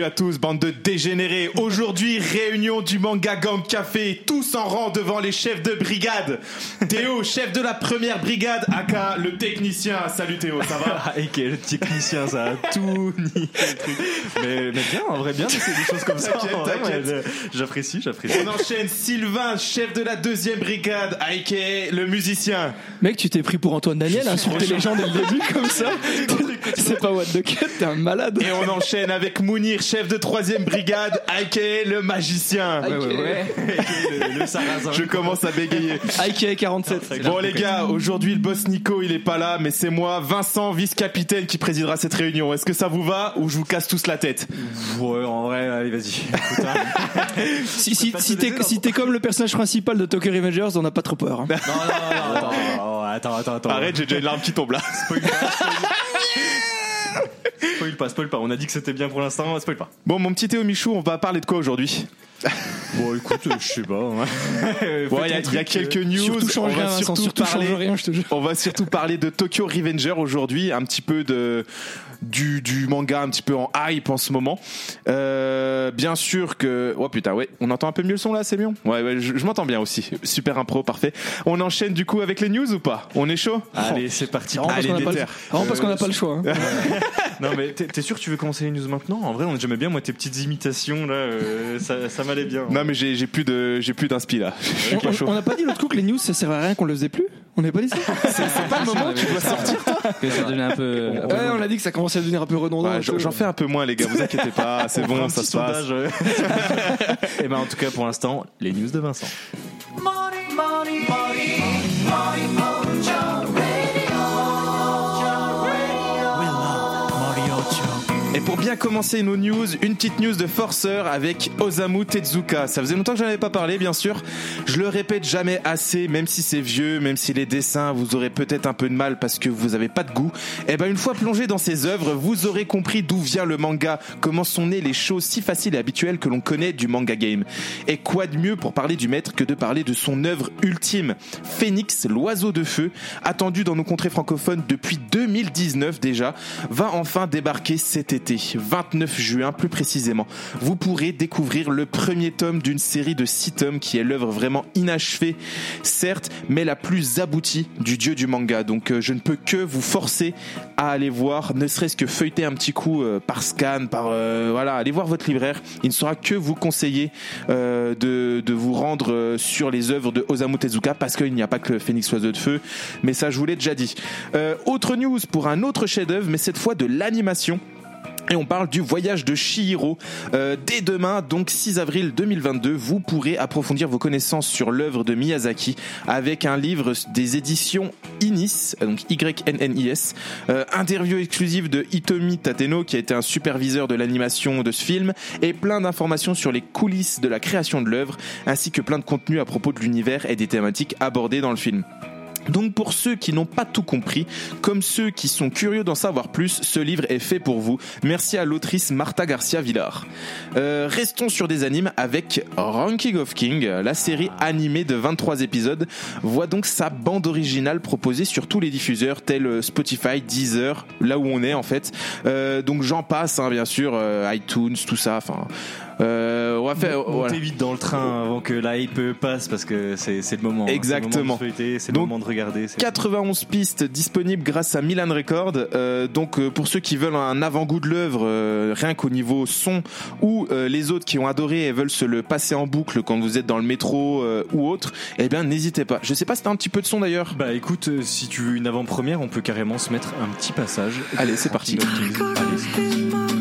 Salut à tous, bande de dégénérés. Aujourd'hui, réunion du Manga Gang Café, tous en rang devant les chefs de brigade. Théo, chef de la première brigade, aka le technicien. Salut Théo, ça va? Ok, le technicien, ça a tout niqué le truc. Mais, mais bien, en vrai, bien, c'est des choses comme ça. T'inquiète, En vrai, t'inquiète. ouais, J'apprécie, j'apprécie. On enchaîne Sylvain, chef de la deuxième brigade, aka le musicien. Mec, tu t'es pris pour Antoine Daniel, insulter les gens dès le début comme ça. C'est pas what the cut, t'es un malade. Et on enchaîne avec Mounir, chef de troisième brigade, aka le magicien. Ouais, ouais, ouais. le, le sarrasin. Je commence à bégayer. IK 47. Bon les gars, aujourd'hui le boss Nico il est pas là, mais c'est moi, Vincent, vice-capitaine, qui présidera cette réunion. Est-ce que ça vous va ou je vous casse tous la tête? Ouais, en vrai, allez, vas-y. Hein. Si, si, pas si te t'es si t'es comme le personnage principal de Tokyo Revengers, on n'a pas trop peur. hein. Non, non, non, non, non, attends, attends, attends. Arrête, j'ai déjà une larme qui tombe là. Spoil pas, spoil pas. On a dit que c'était bien pour l'instant, spoil pas. Bon, mon petit Théo Michou, on va parler de quoi aujourd'hui? Bon, écoute, euh, je sais pas. hein. Bon, il y a, il y a quelques news. On change va rien, Vincent, surtout surtout parler. rien, je te jure. On va surtout parler de Tokyo Revenger aujourd'hui, un petit peu de du, du manga un petit peu en hype en ce moment. Euh, bien sûr que oh putain ouais, on entend un peu mieux le son là, c'est mieux. Ouais ouais, je, je m'entends bien aussi. Super impro, parfait. On enchaîne du coup avec les news ou pas? On est chaud? Allez, c'est parti. Parce Allez, qu'on n'a pas, le- parce pas le choix. hein. Non mais t'es sûr que tu veux commencer les news maintenant? En vrai, on j'aimais bien moi tes petites imitations là, euh, ça, ça m'allait bien. Non mais j'ai plus de j'ai plus d'inspi là. Je suis On- pas chaud. On n'a pas dit l'autre coup que les news ça servait à rien qu'on le faisait plus? On n'avait pas dit ça C'est pas le moment, tu dois sortir. que ça devenait un peu. Ouais, on a dit que ça commençait à devenir un peu redondant. Ouais, J'en fais un peu moins les gars, vous inquiétez pas, c'est bon, ça se passe. Et ben en tout cas pour l'instant, les news de Vincent. Pour bien commencer nos news, une petite news de forceur avec Osamu Tezuka. Ça faisait longtemps que j'en avais pas parlé, bien sûr. Je le répète jamais assez, même si c'est vieux, même si les dessins, vous aurez peut-être un peu de mal parce que vous avez pas de goût. Et ben, une fois plongé dans ses œuvres, vous aurez compris d'où vient le manga, comment sont nées les choses si faciles et habituelles que l'on connaît du manga game. Et quoi de mieux pour parler du maître que de parler de son œuvre ultime, Phoenix, l'oiseau de feu, attendu dans nos contrées francophones depuis 2019 déjà, va enfin débarquer cet été, 29 juin plus précisément. Vous pourrez découvrir le premier tome d'une série de 6 tomes qui est l'œuvre vraiment inachevée, certes, mais la plus aboutie du dieu du manga. Donc euh, je ne peux que vous forcer à aller voir, ne serait-ce que feuilleter un petit coup euh, par scan, par euh, voilà, allez voir votre libraire. Il ne sera que vous conseiller de, de vous rendre sur les œuvres de Osamu Tezuka parce qu'il n'y a pas que le Phénix Oiseau de Feu, mais ça je vous l'ai déjà dit. Autre news pour un autre chef-d'œuvre, mais cette fois de l'animation. Et on parle du voyage de Shihiro. Euh, dès demain, donc 6 avril 2022, vous pourrez approfondir vos connaissances sur l'œuvre de Miyazaki avec un livre des éditions Inis, donc Y-N-N-I-S, euh, interview exclusive de Hitomi Tateno qui a été un superviseur de l'animation de ce film et plein d'informations sur les coulisses de la création de l'œuvre ainsi que plein de contenus à propos de l'univers et des thématiques abordées dans le film. Donc pour ceux qui n'ont pas tout compris, comme ceux qui sont curieux d'en savoir plus, ce livre est fait pour vous. Merci à l'autrice Marta Garcia Villar. Euh, restons sur des animes avec Ranking of King, la série animée de 23 épisodes, voit donc sa bande originale proposée sur tous les diffuseurs tels Spotify, Deezer, là où on est en fait. Euh, donc j'en passe, hein, bien sûr, euh, iTunes, tout ça. Enfin, euh, on va faire. Montez voilà. vite dans le train avant que la hype passe parce que c'est c'est le moment. hein. Exactement. C'est le moment de feuilleter, c'est le Donc, moment de regarder. c'est- 91 pistes disponibles grâce à Milan Record. Euh, donc euh, pour ceux qui veulent un avant-goût de l'œuvre, euh, rien qu'au niveau son, ou euh, les autres qui ont adoré et veulent se le passer en boucle quand vous êtes dans le métro euh, ou autre, eh bien n'hésitez pas. Je sais pas si t'as un petit peu de son d'ailleurs. Bah écoute, euh, si tu veux une avant-première, on peut carrément se mettre un petit passage. Allez, c'est parti. Allez, c'est parti.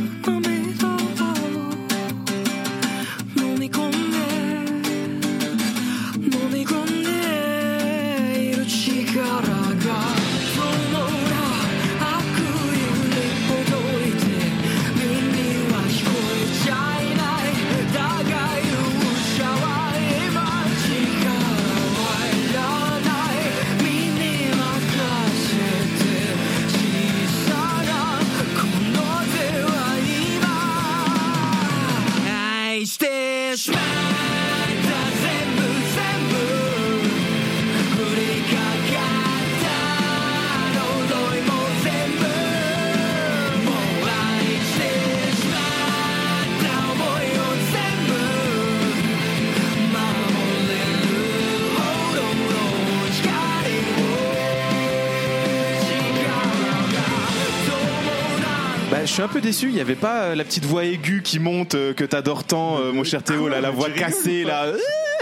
Peu déçu. Il y avait pas euh, la petite voix aiguë qui monte euh, que t'adores tant, euh, mon cher Théo, là, la voix cassée, là.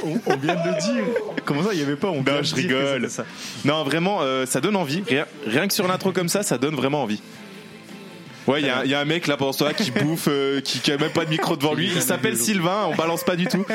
On, on vient de le dire. Comment ça, il y avait pas On vient Non, je rigole. ça. Non, vraiment, euh, ça donne envie. Rien, rien que sur l'intro comme ça, ça donne vraiment envie. Ouais, il y, a un- il y a un mec là pendant ce temps-là qui bouffe, euh, qui, qui a même pas de micro devant lui. Il s'appelle Sylvain, on balance pas du tout.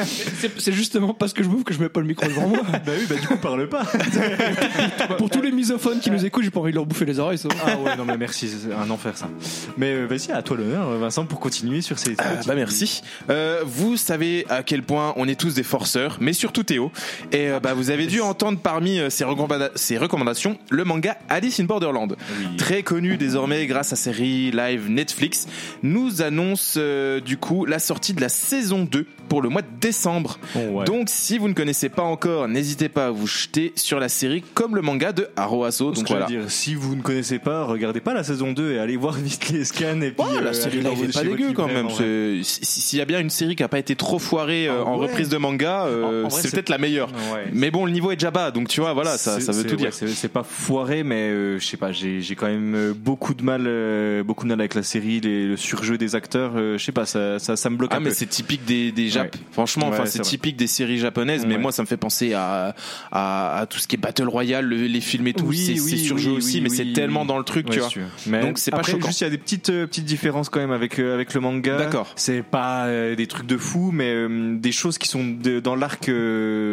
C'est justement parce que je bouffe que je mets pas le micro devant moi. Bah oui, bah du coup, parle pas. Pour tous les misophones qui nous écoutent, j'ai pas envie de leur bouffer les oreilles. ça. Ah ouais, non mais merci, c'est un enfer ça. Mais euh, vas-y, à toi l'honneur, Vincent, pour continuer sur ces. Ah, bah merci. Euh, vous savez à quel point on est tous des forceurs, mais surtout Théo. Et euh, bah vous avez dû entendre parmi ses, recommanda- ses recommandations le manga Alice in Borderland, très connu désormais grâce à série live Netflix. Nous annonce euh, du coup la sortie de la saison 2 pour le mois de décembre. Ouais. Donc si vous ne connaissez pas encore, n'hésitez pas à vous jeter sur la série comme le manga de Haruaso. Donc voilà. dire, si vous ne connaissez pas, regardez pas la saison 2 et allez voir vite les scans et puis Ouais, euh, la série vos- est pas dégueu quand même. si- S'il y a bien une série qui a pas été trop foirée euh, Ah en ouais. reprise de manga, c'est peut-être la meilleure. Ouais. Mais bon, le niveau est déjà bas, donc tu vois, voilà, ça, ça veut tout dire. c'est pas foiré, mais je sais pas, j'ai quand même beaucoup de mal, beaucoup de avec la série, les- le surjeu des acteurs. euh, je sais pas, ça, ça, ça me bloque Ah un mais peu. c'est typique des, des Jap. Ouais. Franchement, Ouais, enfin c'est typique des séries japonaises. Mais moi, ça me fait penser à, à, à tout ce qui est battle royale, le- les films et tout. Oui, c'est oui, oui, aussi, mais c'est tellement dans le truc, tu vois. Mais Donc, c'est pas choquant. juste il y a des petites euh, petites différences quand même avec euh, avec le manga. D'accord. C'est pas des trucs de fou, mais des choses qui sont de- dans l'arc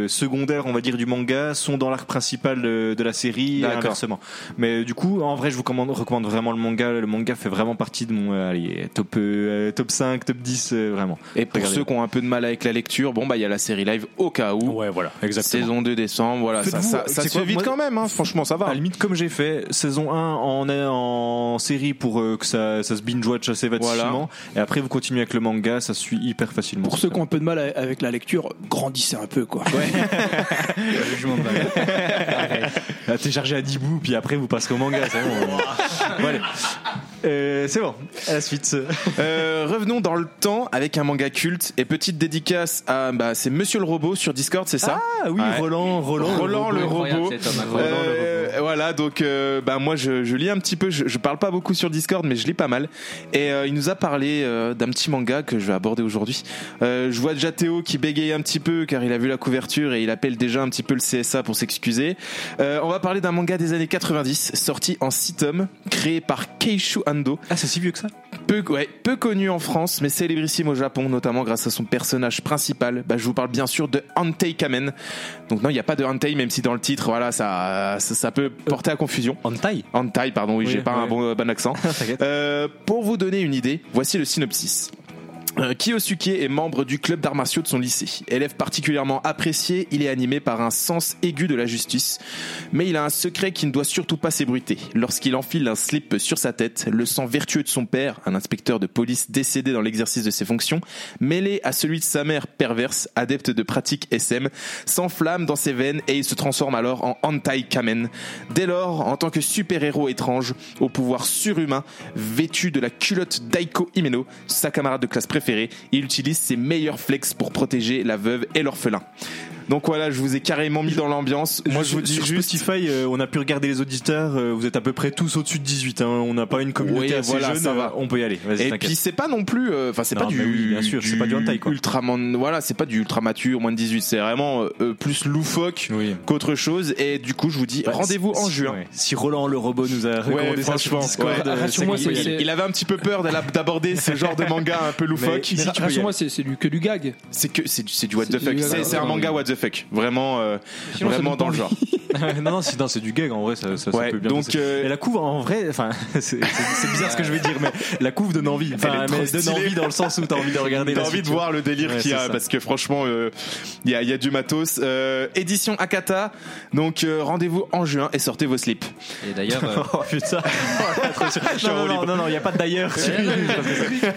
secondaire, on va dire du manga, sont dans l'arc principal de, de la série, et inversement. Mais du coup, en vrai, je vous recommande vraiment le manga. Le manga fait vraiment partie de mon euh, allez, top euh, top 5, top 10 euh, vraiment. Et pour Regardez. ceux qui ont un peu de mal avec la lecture, bon bah il y a la série live au cas où. Ouais, voilà, Saison 2 décembre, voilà, ça, ça, ça c'est se fait vite moi- quand même, hein, franchement ça À va. la limite, comme j'ai fait, saison 1 en, en série pour euh, que ça, ça se binge-watch assez facilement. Et après, vous continuez avec le manga, ça suit hyper facilement. Pour ceux qui ont un peu de mal avec la lecture, grandissez un peu quoi. Je m'en téléchargez à 10 bouts, puis après, vous passerez au manga. C'est bon. Bon, allez. Euh, c'est bon, à la suite. Euh, revenons dans le temps avec un manga culte et petite dédicace à bah, c'est Monsieur le Robot sur Discord, c'est ça Ah oui, Ouais. Roland, Roland. Roland le Incroyable, robot. Euh, voilà, donc euh, bah, moi je, je lis un petit peu, je, je parle pas beaucoup sur Discord, mais je lis pas mal. Et euh, il nous a parlé euh, d'un petit manga que je vais aborder aujourd'hui. Euh, je vois déjà Théo qui bégaye un petit peu car il a vu la couverture et il appelle déjà un petit peu le CSA pour s'excuser. Euh, on va parler d'un manga des années 90, sorti en 6 tomes, créé par Keishu Ando. Ah, c'est si vieux que ça Peu, ouais, peu connu en France, mais célébrissime au Japon, notamment grâce à son personnage principal. Bah, je vous parle bien sûr de Hantei Kamen. Donc non, il n'y a pas de Hantei, même si dans le titre, voilà, ça, ça, ça peut porter à confusion. Taille Hantei, pardon, oui, Oui, j'ai pas un bon, bon accent. Euh, pour vous donner une idée, voici le synopsis. Euh, Kiyosuke est membre du club d'arts martiaux de son lycée. Élève particulièrement apprécié, il est animé par un sens aigu de la justice. Mais il a un secret qui ne doit surtout pas s'ébruiter. Lorsqu'il enfile un slip sur sa tête, le sang vertueux de son père, un inspecteur de police décédé dans l'exercice de ses fonctions, mêlé à celui de sa mère perverse, adepte de pratiques SM, s'enflamme dans ses veines et il se transforme alors en Antai Kamen. Dès lors, en tant que super-héros étrange, au pouvoir surhumain, vêtu de la culotte d'Aiko Himeno, sa camarade de classe préférée, il utilise ses meilleurs flex pour protéger la veuve et l'orphelin. Donc voilà, je vous ai carrément mis dans l'ambiance. Moi, je vous dis sur juste. Spotify, euh, on a pu regarder les auditeurs. euh, vous êtes à peu près tous au-dessus de 18. Hein, on n'a pas une communauté Oui, assez voilà, jeune. ça euh, va. On peut y aller. Vas-y, Et puis c'est pas non plus, euh, enfin c'est pas du, oui, bien sûr, c'est pas du hentai, quoi. ultraman, voilà, c'est pas du ultra mature, moins de 18, c'est vraiment euh, euh, plus loufoque Oui. qu'autre chose. Et du coup, je vous dis Bah, rendez-vous si- en juin. ouais. Si Roland le robot nous a recommandé ça sur Discord, ouais. euh. Il avait un petit peu peur d'aborder ce genre de manga un peu loufoque. Rassure-moi, c'est du, que du gag. C'est que c'est du, what the fuck. C'est un ouais, manga what the fuck. Vraiment, euh, Sinon, vraiment dans le genre. non, non, c'est non, c'est du gag en vrai, ça, ça, ça Ouais, peut bien donc, euh, Et la couve, en vrai, enfin, c'est c'est- c'est bizarre ce que je vais dire, mais la couve donne envie. Enfin, Elle donne envie dans le sens où t'as envie de regarder. T'as envie suite, de voir le délire Ouais, qu'il y a ça. parce que franchement, euh, il y, a, il y a du matos. Euh, édition Akata. Donc euh, rendez-vous en juin et sortez vos slips. Et d'ailleurs, euh, Oh putain. non, non, non, non, non, il n'y a pas de d'ailleurs.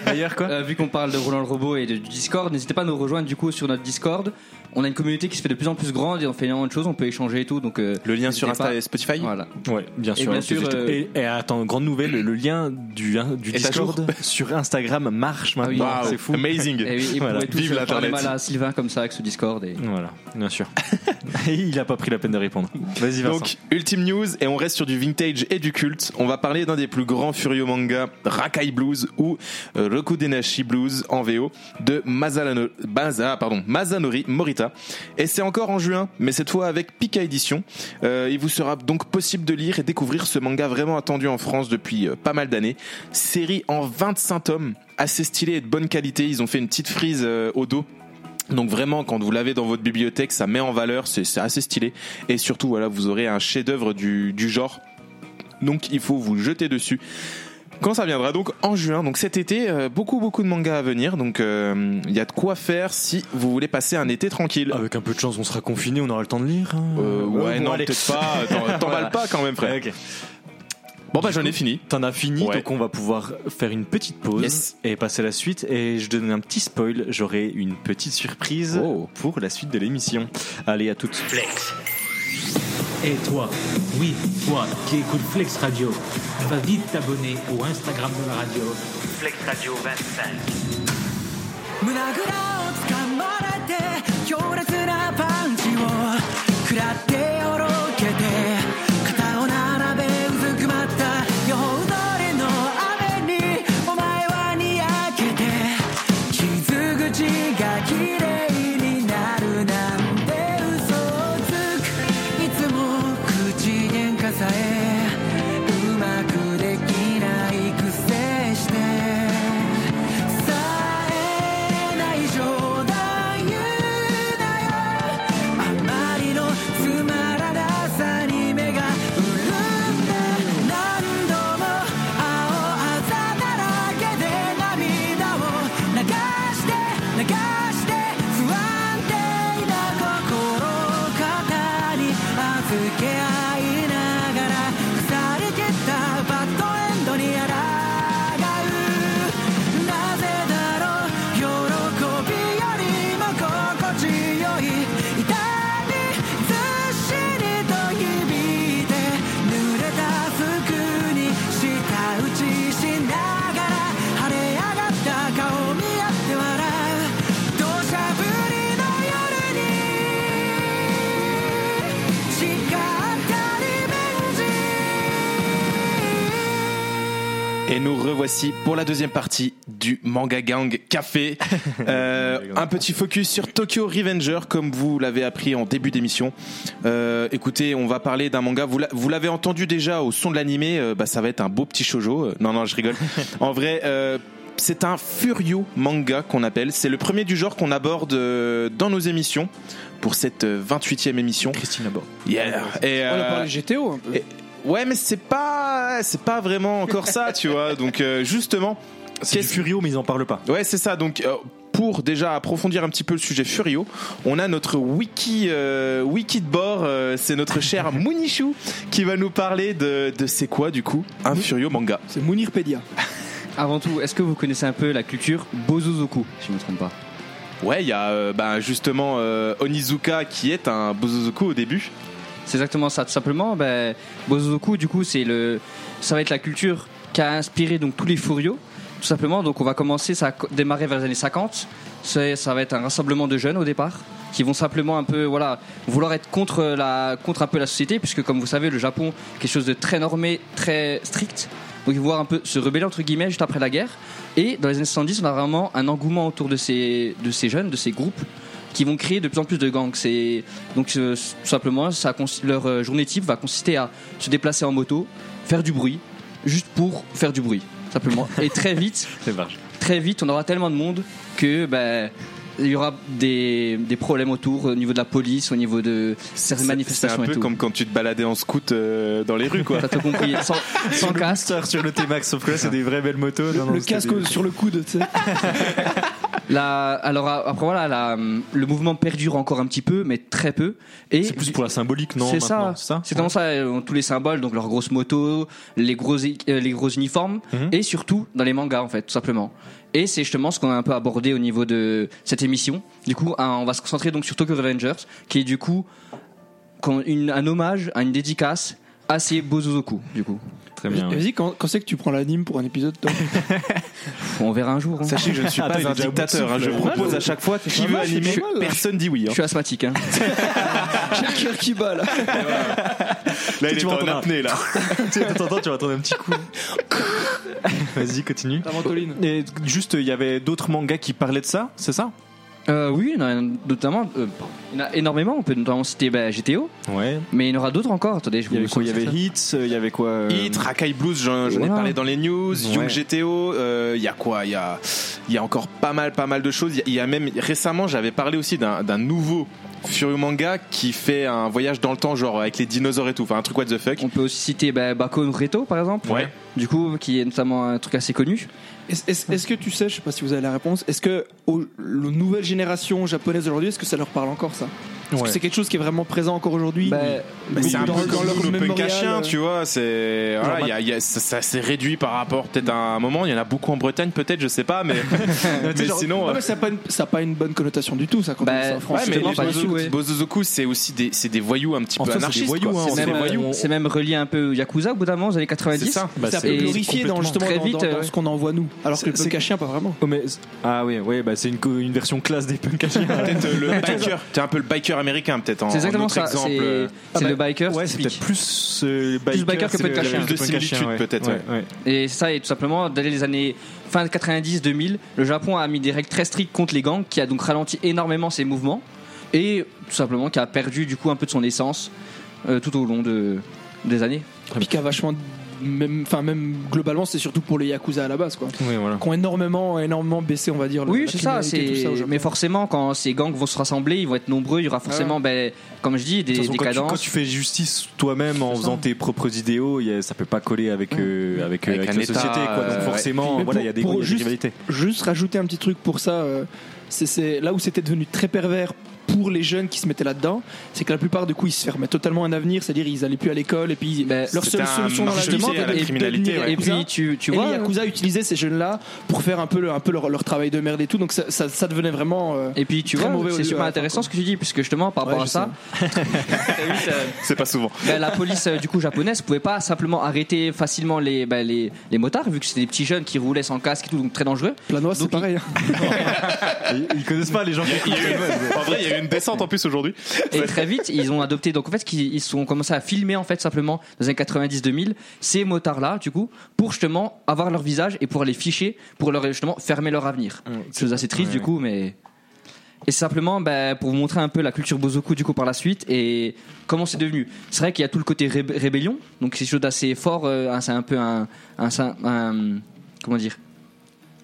D'ailleurs quoi euh, vu qu'on parle de Roland le robot et de- du Discord, n'hésitez pas à nous rejoindre du coup sur notre Discord. On a une communauté qui se fait de plus en plus grande et on fait énormément de choses, on peut échanger et tout. Donc euh, Le lien sur Insta pas. et Spotify Voilà. Ouais, bien Et sûr. bien sûr, euh, et, et attends, grande nouvelle, le lien du, à Discord sur Instagram marche Ah oui. maintenant. Waouh, c'est fou. Amazing. Et oui, et Voilà. tous Vive euh, l'Internet. mal à Sylvain comme ça avec ce Discord. Et... Voilà, bien sûr. Et il a pas pris la peine de répondre. Vas-y, Vincent. Donc, ultime news, et on reste sur du vintage et du culte. On va parler d'un des plus grands Furio manga, Rakai Blues ou euh, Rokudenashi Blues en VO de Mazalano- Maza- pardon, Masanori Morita. Et c'est encore en juin, mais cette fois avec Pika Édition. Euh, il vous sera donc possible de lire et découvrir ce manga vraiment attendu en France depuis euh, pas mal d'années. Série en 25 tomes, assez stylé et de bonne qualité. Ils ont fait une petite frise euh, au dos donc vraiment, quand vous l'avez dans votre bibliothèque, ça met en valeur, c'est assez stylé. Et surtout, voilà, vous aurez un chef-d'œuvre du genre. Donc il faut vous jeter dessus. Quand ça viendra donc en juin, donc cet été, euh, beaucoup beaucoup de mangas à venir, donc euh, il y a de quoi faire si vous voulez passer un été tranquille. Avec un peu de chance, on sera confiné, on aura le temps de lire. hein. Euh, ouais, bon, non, allez. peut-être pas. T'en- T'emballes pas quand même, frère. Bon bah j'en ai fini. T'en as fini, Ouais. donc on va pouvoir faire une petite pause Yes. et passer à la suite. Et je donne un petit spoil, j'aurai une petite surprise Oh. pour la suite de l'émission. Allez, à toutes. Et toi, oui, toi qui écoutes Flex Radio, va vite t'abonner au Instagram de la radio. Flex Radio 25. Revoici pour la deuxième partie du Manga Gang Café. Euh, un petit focus sur Tokyo Revenger, comme vous l'avez appris en début d'émission. Euh, écoutez, on va parler d'un manga. Vous l'a- vous l'avez entendu déjà au son de l'animé. euh, bah, ça va être un beau petit shoujo. Euh, Non, non, je rigole. En vrai. euh, c'est un Furio manga qu'on appelle. C'est le premier du genre qu'on aborde dans nos émissions pour cette euh, 28e émission. Christine Abord. Yeah. Et, On a parlé GTO un peu. et- ouais, mais c'est pas, c'est pas vraiment encore ça, tu vois. Donc euh, justement, C'est Qu'est-ce- Furio, mais ils en parlent pas. Ouais, c'est ça. Donc, euh, pour déjà approfondir un petit peu le sujet Furio, on a notre wiki, euh, wiki de bord. euh, c'est notre cher Munishu qui va nous parler de, de c'est quoi du coup un Furio manga. C'est Mounirpedia. Avant tout, est-ce que vous connaissez un peu la culture Bozozoku, si je ne me trompe pas? Ouais, il y a euh, bah, justement euh, Onizuka qui est un Bozozoku au début. C'est exactement ça, tout simplement. Ben, Bozozoku, du coup, c'est le, ça va être la culture qui a inspiré donc tous les furios, tout simplement. Donc, on va commencer, ça a démarré vers les années 50. C'est- Ça va être un rassemblement de jeunes au départ qui vont simplement un peu, voilà, vouloir être contre la, contre un peu la société, puisque comme vous savez, le Japon, quelque chose de très normé, très strict. Donc, ils vont un peu se rebeller entre guillemets juste après la guerre. Et dans les années 70, on a vraiment un engouement autour de ces, de ces jeunes, de ces groupes qui vont créer de plus en plus de gangs. C'est donc euh, tout simplement ça leur euh, journée type va consister à se déplacer en moto, faire du bruit, juste pour faire du bruit, simplement. Et très vite, très vite, on aura tellement de monde que ben il y aura des, des problèmes autour au niveau de la police, au niveau de certaines C'est un manifestations peu comme quand tu te baladais en scout euh, dans les rues, quoi. T'as tout compris, sans, sans casque. Sur le T-Max, sauf que là, c'est des vraies belles motos. Non, non, le casque des- sur le coude, tu sais. La, alors a- après voilà, la, le mouvement perdure encore un petit peu, mais très peu. Et C'est plus pour la symbolique, non C'est ça, C'est ça vraiment ça, euh, tous les symboles, donc leurs grosses motos, les gros, euh, les gros uniformes, Mhm. et surtout dans les mangas en fait, tout simplement. Et c'est justement ce qu'on a un peu abordé au niveau de cette émission. Du coup, on va se concentrer donc sur Tokyo Revengers, qui est du coup un hommage, à une dédicace à ces Bozozoku, du coup. Très bien. ouais. Vas-y, quand, quand c'est que tu prends l'anime pour un épisode toi On verra un jour. hein. Sachez que je ne suis Attends, pas un dictateur. hein. Je propose à chaque fois qui veut je animer. mal. Personne dit oui. Je hein. suis asthmatique. Hein. J'ai le cœur qui bat là. Là, il Tu est en apnée là. tu sais, de temps en temps, tu vas entendre un petit coup. Vas-y, continue. La ventoline. Et juste, il y avait d'autres mangas qui parlaient de ça, c'est ça? Euh, oui, notamment, euh, il y en a énormément. On peut notamment citer bah, GTO, Ouais. mais il y en aura d'autres encore. Attendez, je Il y avait vous quoi? Il y avait. Hits, euh, il y avait quoi euh, Hit, Rakai Blues, j'en ai parlé dans les news. Ouais. Young GTO, euh, il y a quoi? Il y a, y a encore pas mal, pas mal de choses. Il y y, a même récemment, j'avais parlé aussi d'un nouveau Furio manga qui fait un voyage dans le temps, genre avec les dinosaures et tout. Enfin, un truc what the fuck. On peut aussi citer bah, Bako Reto, par exemple. Ouais. Du coup, qui est notamment un truc assez connu. Est-ce que tu sais, je sais pas si vous avez la réponse, est-ce que aux la nouvelle génération japonaise d'aujourd'hui, est-ce que ça leur parle encore ça? Est-ce Ouais. que c'est quelque chose qui est vraiment présent encore aujourd'hui Bah, c'est un peu comme leur le punk à mémorial, chien, euh. tu vois. C'est voilà, il y a- il y a- ça, ça s'est réduit par rapport peut-être à un moment. Il y en a beaucoup en Bretagne, peut-être, je sais pas, mais, mais sinon. Euh, mais ça n'a pas, une- ça a pas une bonne connotation du tout, ça, quand Bah, ça, Ouais, mais les Bozozoku, c'est aussi des, c'est des voyous un petit En peu fait, c'est des anarchistes. hein, C'est même, relié un peu Yakuza au bout d'un moment, aux années 90. C'est ça. Bah, c'est un c'est- glorifié dans, justement Très dans, ouais. ce qu'on en voit nous. Alors que le C'est- punk à chien, pas vraiment. Ah oui, bah, c'est une, version classe des punk. Peut-être euh, le biker. T'es un peu le biker américain, peut-être. en- C'est exactement ça. Exemple. C'est euh, le biker. Ouais, c'est peut-être plus euh, biker, biker que le Plus de similitude, ouais. peut-être, ouais. ouais. Et ça, et tout simplement, dès les années fin 90-2000, le Japon a mis des règles très strictes contre les gangs, qui a donc ralenti énormément ses mouvements, et tout simplement qui a perdu du coup un peu de son essence euh, tout au long de, des années. Puis qui a vachement. Même, enfin, même globalement, c'est surtout pour les Yakuza à la base, quoi. Ouais, voilà. Qui ont énormément, énormément baissé, on va dire. Oui, c'est ça. C'est ça au Japon. mais forcément, quand ces gangs vont se rassembler, ils vont être nombreux. Il y aura forcément, ben, comme je dis, De des, façon, des quand, tu, cadences. quand tu fais justice toi-même en faisant tes propres idéaux, y a- ça peut pas coller avec, euh, avec, euh, Avec avec un la État, société. Quoi. Donc euh, forcément, voilà, il y a des, pour y a des juste- rivalités. Juste rajouter un petit truc pour ça, euh, c'est là où c'était devenu très pervers pour les jeunes qui se mettaient là-dedans, c'est que la plupart du coup ils se fermaient totalement un avenir, c'est-à-dire ils allaient plus à l'école et puis Ben, leur seule solution dans la vie c'était la criminalité, ouais. Et yakuza. puis tu, tu Et vois. les Yakuza utilisaient ces jeunes-là pour faire un peu, le- un peu leur, leur travail de merde et tout, donc ça, ça, ça devenait vraiment. euh, Et puis tu Très vois, c'est super intéressant ce que tu dis, puisque justement par Ouais, rapport à ça, euh, C'est pas souvent. ben, la police euh, du coup japonaise pouvait pas simplement arrêter facilement les, ben, les, les motards, vu que c'était des petits jeunes qui roulaient sans casque et tout, donc très dangereux. Planois, c'est pareil. Ils, ils connaissent pas les gens qui Il y a eu- en vrai, y a eu une descente en plus aujourd'hui. Et très vite, ils ont adopté. Donc en fait, qu'ils- ils sont commencé à filmer en fait simplement dans les années 90-2000 ces motards-là, du coup, pour justement avoir leur visage et pour les ficher, pour leur justement fermer leur avenir. Chose assez triste ouais. du coup, mais. Et c'est simplement ben, pour vous montrer un peu la culture Bozoku du coup par la suite et comment c'est devenu. C'est vrai qu'il y a tout le côté rébellion, donc c'est quelque chose d'assez fort. euh, c'est un peu un, un, un- comment dire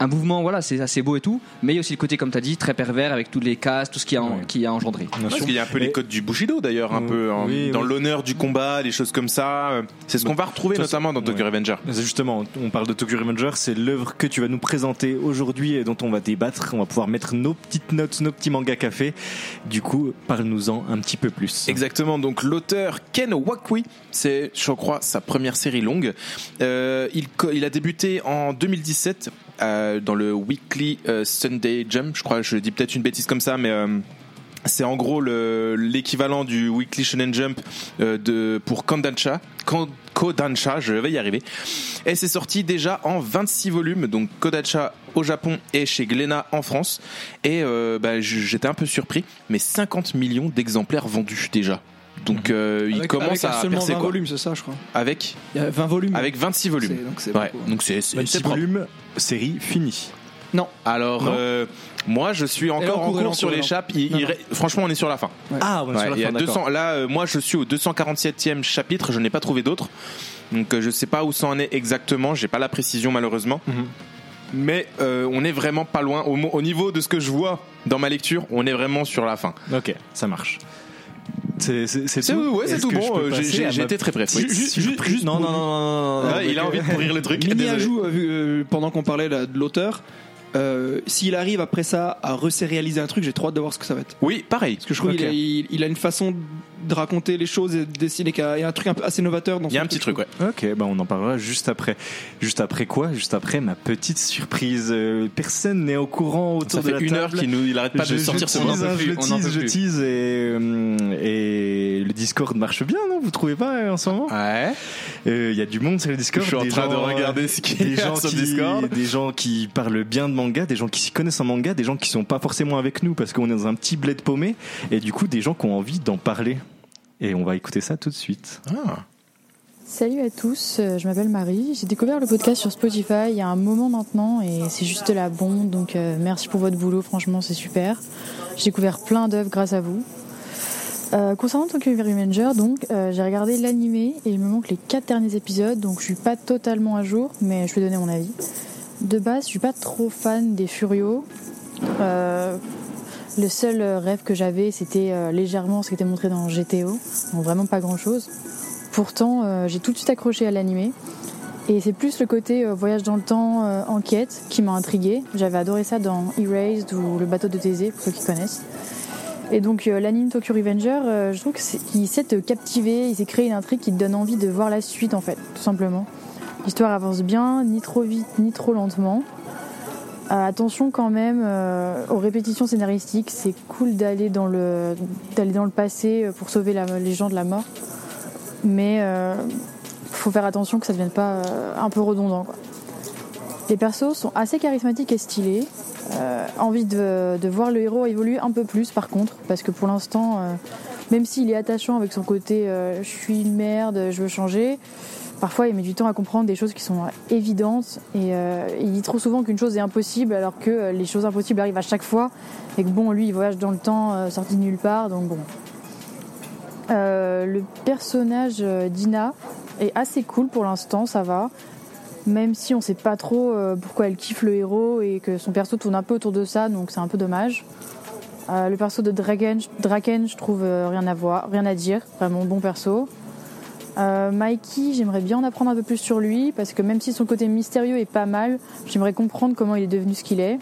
un mouvement, voilà, c'est assez beau et tout, mais il y a aussi le côté, comme tu as dit, très pervers avec tous les castes, tout ce qui a, en- qui a engendré. Parce qu'il y a un peu les codes du Bushido d'ailleurs, un Oui, peu hein, oui, dans oui. l'honneur du combat, les choses comme ça. C'est ce qu'on va retrouver notamment dans Tokyo ouais. Revenger. C'est Justement, on parle de Tokyo Revenger, c'est l'œuvre que tu vas nous présenter aujourd'hui et dont on va débattre. On va pouvoir mettre nos petites notes, nos petits mangas café. Du coup, parle-nous-en un petit peu plus. Exactement, donc l'auteur Ken Wakui, c'est je crois sa première série longue. Euh, il, co- il a débuté en 2017 euh, dans le Weekly euh, Sunday Jump, je crois, je dis peut-être une bêtise comme ça, mais euh, c'est en gros le- l'équivalent du Weekly Shonen Jump de, pour Kodansha. Kodansha, je vais y arriver. Et c'est sorti déjà en 26 volumes, donc Kodansha au Japon et chez Glénat en France. Et bah, j'étais un peu surpris, mais 50 millions d'exemplaires vendus déjà. Donc euh, il Avec- commence avec à seulement percer 20 quoi. volumes, c'est ça, je crois. Avec Il y a 20 volumes. avec 26 volumes. C'est- donc c'est Ouais, beaucoup. donc c'est c'est 26 c'est propre. volumes, série finie. Non. Alors Non. euh, moi je suis est encore en en cours, elle est cours en sur cours, elle est en l'échappe. Il- Non, il non. ré- Franchement on est sur la fin. Ah, on est Ouais, sur la il y a fin, 200 d'accord. là euh, moi je suis au 247e chapitre, je n'ai pas trouvé d'autres. Donc euh, je sais pas où ça en est exactement, j'ai pas la précision malheureusement. Mhm. Mais euh, on est vraiment pas loin au, mo- au niveau de ce que je vois dans ma lecture, on est vraiment sur la fin. Ok, ça marche. C'est tout ouais, c'est tout bon, euh, j'ai- été très bref. Juste- Non, non, non, non, Ah, il a envie de pourrir le truc. Mini ajout euh, pendant qu'on parlait de l'auteur. euh, s'il arrive après ça à resérialiser un truc, j'ai trop hâte de voir ce que ça va être. Oui, pareil. Parce que je trouve Ok. qu'il a, il, il a une façon de raconter les choses et de dessiner qui a, il y a un truc un peu assez novateur dans Il y a son un petit truc, ouais. Ok, bah on en parlera juste après. Juste après quoi? Juste après ma petite surprise. Euh, Personne n'est au courant autour Ça de fait la une heure qu'il nous, il arrête pas je, de sortir je ce on en tease, peut hein, plus, je tease, je tease et, hum, et le Discord marche bien, non? Vous trouvez pas euh, en ce moment? Ouais. Euh, Il y a du monde sur le Discord. Je suis en des train de gens, euh, regarder ce qu'il y des a gens sur qui, Discord. Des gens qui parlent bien de manga, des gens qui s'y connaissent en manga, des gens qui sont pas forcément avec nous parce qu'on est dans un petit bled paumé, et du coup des gens qui ont envie d'en parler. Et on va écouter ça tout de suite. Ah. Salut à tous, euh, je m'appelle Marie. J'ai découvert le podcast sur Spotify il y a un moment maintenant et c'est juste la bombe. Donc euh, merci pour votre boulot, franchement c'est super. J'ai découvert plein d'œuvres grâce à vous. Euh, concernant Tokyo Revenger, donc euh, j'ai regardé l'animé et il me manque les quatre derniers épisodes, donc je suis pas totalement à jour, mais je vais donner mon avis. De base, je suis pas trop fan des Furios. Le seul euh, rêve que j'avais, c'était euh, légèrement ce qui était montré dans GTO, donc vraiment pas grand chose. Pourtant, euh, j'ai tout de suite accroché à l'animé. Et c'est plus le côté voyage dans le temps, enquête, qui m'a intrigué. J'avais adoré ça dans Erased ou Le bateau de Thésée, pour ceux qui connaissent. Et donc l'anime Tokyo Revenger, je trouve qu'il sait te captiver, il s'est créé une intrigue qui te donne envie de voir la suite en fait, tout simplement. L'histoire avance bien, ni trop vite, ni trop lentement. Euh, attention quand même euh, aux répétitions scénaristiques, c'est cool d'aller dans le d'aller dans passé euh, pour sauver les gens de la mort mais euh, faut faire attention que ça ne devienne pas euh, un peu redondant. Les persos sont assez charismatiques et stylés. Envie de, de voir le héros évoluer un peu plus par contre, parce que pour l'instant, même s'il est attachant avec son côté je suis une merde, je veux changer, parfois il met du temps à comprendre des choses qui sont évidentes et euh, il dit trop souvent qu'une chose est impossible alors que euh, les choses impossibles arrivent à chaque fois et que bon, lui il voyage dans le temps euh, sorti de nulle part, donc bon, le personnage d'Ina est assez cool pour l'instant, ça va. Même si on sait pas trop pourquoi elle kiffe le héros et que son perso tourne un peu autour de ça, donc c'est un peu dommage. Le perso de Draken, Draken je trouve rien à voir, rien à dire, vraiment bon perso. Euh, Mikey, j'aimerais bien en apprendre un peu plus sur lui parce que même si son côté mystérieux est pas mal, j'aimerais comprendre comment il est devenu ce qu'il est.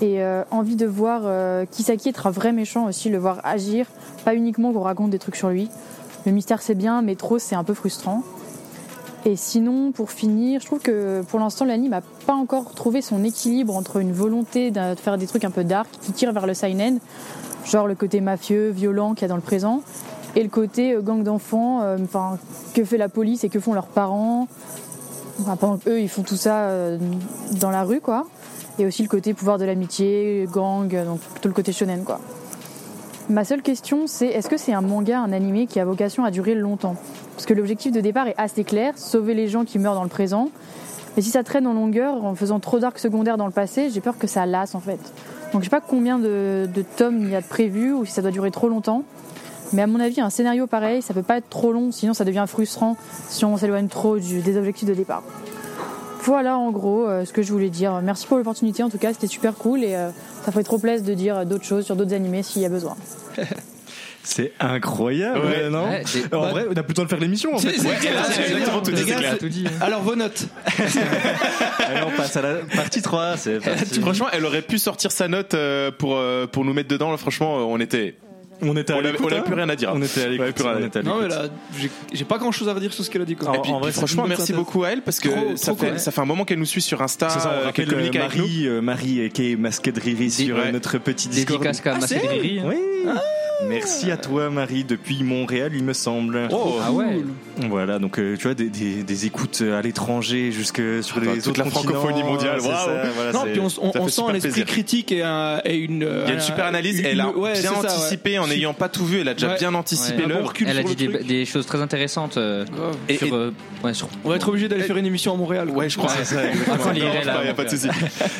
Et euh, envie de voir euh, Kisaki être un vrai méchant aussi, le voir agir, pas uniquement qu'on raconte des trucs sur lui. Le mystère c'est bien, mais trop c'est un peu frustrant. Et sinon, pour finir, je trouve que pour l'instant l'anime n'a pas encore trouvé son équilibre entre une volonté de faire des trucs un peu dark qui tire vers le seinen, genre le côté mafieux, violent qu'il y a dans le présent, et le côté euh, gang d'enfants, euh, enfin que fait la police et que font leurs parents, qu'eux ils font tout ça euh, dans la rue quoi. Et aussi le côté pouvoir de l'amitié, gang, donc plutôt le côté shonen quoi. Ma seule question, c'est est-ce que c'est un manga, un animé qui a vocation à durer longtemps? Parce que l'objectif de départ est assez clair, sauver les gens qui meurent dans le présent. Mais si ça traîne en longueur, en faisant trop d'arcs secondaires dans le passé, j'ai peur que ça lasse en fait. Donc je sais pas combien de, de tomes il y a de prévu ou si ça doit durer trop longtemps. Mais à mon avis, un scénario pareil, ça peut pas être trop long, sinon ça devient frustrant si on s'éloigne trop du- des objectifs de départ. Voilà en gros euh, ce que je voulais dire. Merci pour l'opportunité en tout cas, c'était super cool et euh, ça ferait trop plaisir de dire d'autres choses sur d'autres animés s'il y a besoin. C'est incroyable, Ouais. non Ouais, En vrai, on a plus le temps de faire l'émission. En fait. C'est- exactement tout gars, tout dit. Alors vos notes. Allez, on passe à la partie 3. C'est parti. Franchement, elle aurait pu sortir sa note euh, pour, pour nous mettre dedans. Là, franchement, on était. On était à On avait, l'écoute, on avait hein plus rien à dire. On était à l'écoute. à à Non mais l'écoute. là, j'ai- pas grand chose à redire sur ce qu'elle a dit. Quoi. En- Et puis, en vrai, puis franchement, merci synthèse. beaucoup à elle parce que Trop, ça, trop fait, cool. ça fait un moment qu'elle nous suit sur Insta, C'est ça, on euh, qu'elle rappelle communique euh, avec nous. Marie, euh, Marie qui est masquée de Riri sur euh, Ouais. notre petit Discord. Dédicace à Massé Riri. Oui. Merci à toi Marie depuis Montréal il me semble. Oh, Ah ouais. Voilà donc euh, tu vois des, des, des écoutes à l'étranger jusque sur Attends, les toute autres la francophonie mondiale, ça, voilà, Non, puis on, on- on sent super un esprit plaisir. critique et, un- et une. Il y a une super analyse. Elle a bien anticipé en n'ayant pas tout vu. Elle a déjà Ouais. bien anticipé l'œuvre. recul Elle a dit des, choses très intéressantes euh, Et- sur, et- euh, ouais, sur- On va être obligé d'aller faire une émission à Montréal. quoi. Ouais, je crois. Il n'y a pas de souci.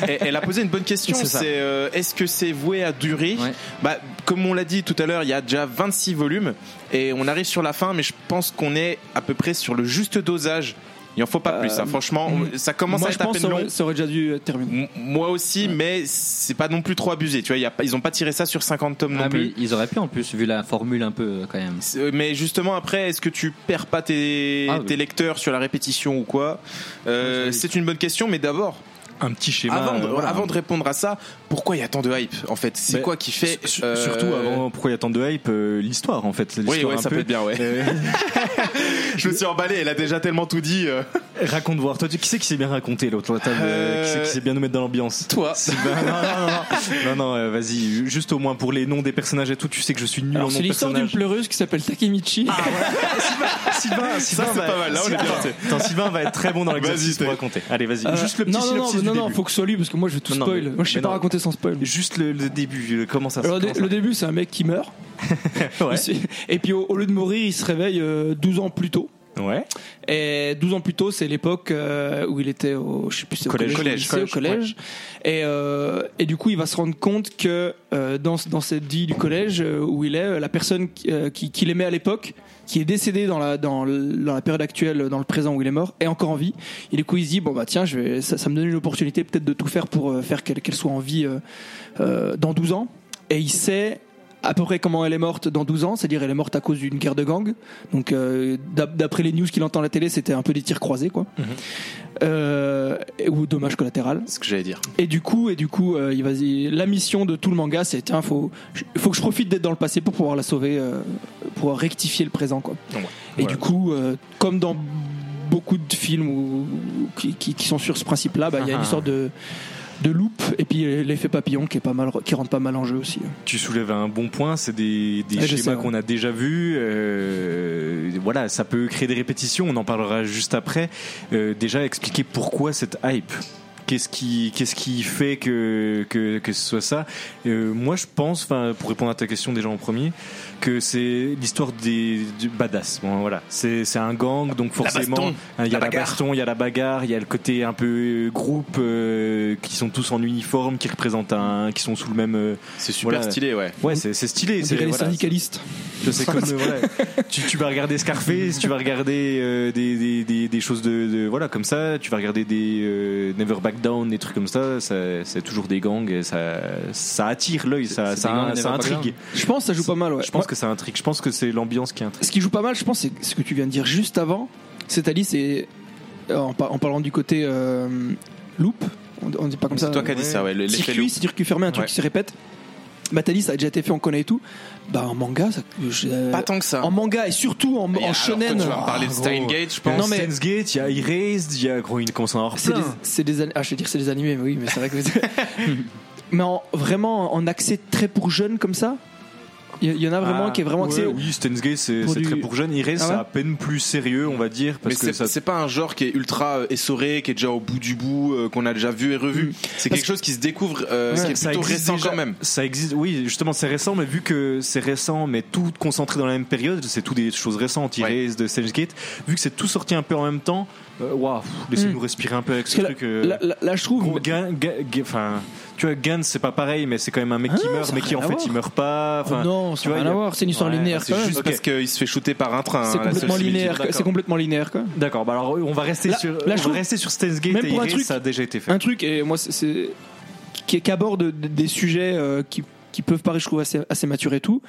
Et Elle a posé une bonne question. C'est euh, est-ce que c'est voué à durer? Bah, comme on l'a dit tout à l'heure, il y a déjà 26 volumes et on arrive sur la fin, mais je pense qu'on est à peu près sur le juste dosage. Il en faut pas Euh, plus. hein. Franchement, on- ça commence Moi, à être pense peine ça long. aurait, ça aurait déjà dû être terminé. M- Moi aussi, mais c'est pas non plus trop abusé. Tu vois, il y a pas- ils ont pas tiré ça sur 50 tomes non Ah, plus. mais ils auraient pu en plus, vu la formule un peu euh, quand même. Euh, Mais justement après, est-ce que tu perds pas tes, Ah oui. tes lecteurs sur la répétition ou quoi? Euh, Ouais, C'est une bonne question, mais d'abord, un petit schéma. Avant de, euh, voilà. avant de répondre à ça, pourquoi il y a tant de hype en fait? C'est quoi qui fait Su- euh, Surtout avant, pourquoi il y a tant de hype euh, L'histoire en fait. Oui, ouais, un ça peu. peut être bien, ouais. Euh, Je me suis emballé, elle a déjà tellement tout dit. raconte voir. Toi, tu- qui c'est qui s'est bien raconté l'autre table Euh, Qui c'est qui sait bien nous mettre dans l'ambiance? Toi. Sylvain, non, non, non, non, non, non, euh, vas-y, juste au moins pour les noms des personnages et tout, tu sais que je suis nul en nom c'est l'histoire d'une pleureuse qui s'appelle Takemichi. Sylvain, Sylvain, c'est va- pas mal, là, on est Sylvain- bien, Sylvain va être très bon dans l'exercice Vas-y, pour raconter. Allez, vas-y, juste le petit synopsis non, non, faut que ce soit lui parce que moi je vais tout Non, non, spoil. mais- moi je sais mais pas non. raconter sans spoil. Juste le, le début, comment ça se Alors, comment le, début, c'est un mec qui meurt. ouais. Il se- Et puis au, au lieu de mourir, il se réveille euh, 12 ans plus tôt. Ouais. Et 12 ans plus tôt, c'est l'époque euh, où il était au, je sais plus, c'est au Collège, collège, au. Et, euh, et du coup, il va se rendre compte que euh, dans, dans cette vie du collège où il est, la personne qui, euh, qui, qu'il aimait à l'époque, qui est décédée dans la, dans, le- dans la période actuelle, dans le présent où il est mort, est encore en vie. Et du coup, il se dit, bon bah tiens, je vais, ça, ça me donne une opportunité peut-être de tout faire pour faire qu'elle, soit en vie dans 12 ans. Et il sait à peu près comment elle est morte dans 12 ans, c'est-à-dire elle est morte à cause d'une guerre de gang. Donc euh, d'ap- d'après les news qu'il entend à la télé, c'était un peu des tirs croisés quoi. Euh, ou dommage collatéral. C'est ce que j'allais dire. Et du coup, et du coup, euh, il va la mission de tout le manga, c'est tiens, faut, faut que je profite d'être dans le passé pour pouvoir la sauver, euh, pour rectifier le présent quoi. Ouais. Et Ouais. du coup, euh, comme dans beaucoup de films où- qui, qui- qui sont sur ce principe-là, bah, il y a Ah. une sorte de de loop et puis l'effet papillon qui est pas mal qui rentre pas mal en jeu aussi. Tu soulèves un bon point, c'est des, des Ouais, schémas qu'on a déjà vus. euh, voilà, ça peut créer des répétitions, on en parlera juste après. Euh, déjà, expliquer pourquoi cette hype. Qu'est-ce qui, qu'est-ce qui fait que, que, que ce soit ça? Euh, Moi, je pense, enfin, pour répondre à ta question déjà en premier, que c'est l'histoire des du badass. Bon, voilà, c'est c'est un gang, donc forcément, hein, il y a La la, bagarre. baston, il y a la bagarre, il y a le côté un peu euh, groupe euh, qui sont tous en uniforme, qui représentent un, qui sont sous le même. euh, C'est super Voilà. stylé, ouais. Ouais, c'est c'est stylé. C'est les voilà, syndicalistes. je sais comme euh, voilà. tu, tu vas regarder Scarface, tu vas regarder euh, des, des, des, des choses de, de- voilà comme ça, tu vas regarder des euh, Never Back Down, des trucs comme ça. ça c'est toujours des gangs, et ça ça attire l'œil, ça c'est ça, des gangs, ça Never Back intrigue. Je pense que ça joue pas mal. Ouais. Je pense que ça intrigue. Je pense que c'est l'ambiance qui intrigue. Ce qui joue pas mal, je pense, c'est ce que tu viens de dire juste avant. C'est-à-dire, c'est euh, en, par- en parlant du côté euh, loop, on, on dit pas comme ça. C'est toi qui as dit ça, ouais. le- circuit, loop. c'est circuit fermé, un truc Ouais. qui se répète. Bah t'as dit ça a déjà été fait, on connaît et tout. Bah en manga, ça, je- euh, Pas tant que ça. en manga et surtout en, Mais en alors, shonen. toi, tu vas me parler de Ah, gros. Stein Gate, je pense. Non, mais- Steins Gate, il y a Erased, il y a gros, en avoir C'est des, c'est ah, je vais dire c'est des animés, mais oui, mais c'est vrai que. mais en, vraiment en accès très pour jeunes comme ça. Il y, en a vraiment Ah, qui est vraiment axé. ouais, au- Oui, Steins Gate, c'est du- très pour jeunes. Erased, Ah ouais c'est à peine plus sérieux, on va dire, Mais parce que c'est ça. pas un genre qui est ultra euh, essoré, qui est déjà au bout du bout, euh, qu'on a déjà vu et revu. Mm. C'est quelque chose qui se découvre, euh, Ouais, qui est ça plutôt existe récent déjà. quand même. Ça existe, oui, justement, c'est récent, mais vu que c'est récent, mais tout concentré dans la même période, c'est tout des choses récentes, Ouais. Erased, de Steins Gate, vu que c'est tout sorti un peu en même temps, euh, waouh, laissez-nous Mm. respirer un peu avec Parce ce truc. euh, Là, là- là, je trouve. gros, tu vois, Guns, c'est pas pareil, mais c'est quand même un mec qui Ah, meurt, ça mais a qui en rien à fait, voir. il meurt pas. Oh Enfin, non, ça tu n'a vois, rien il à y a- voir. C'est une histoire Ouais, linéaire C'est même. juste Ok. parce qu'il se fait shooter par un train. C'est la complètement seule linéaire. similitude. C'est complètement linéaire quoi. D'accord, bah alors on va rester Là- sur, là, on je va trouve- rester sur Steins Gate Même et pour un truc- ça a déjà été fait. Un truc et moi c'est- c'est qui, qui aborde de- des sujets euh, qui, qui peuvent paraître je trouve assez, assez matures et tout.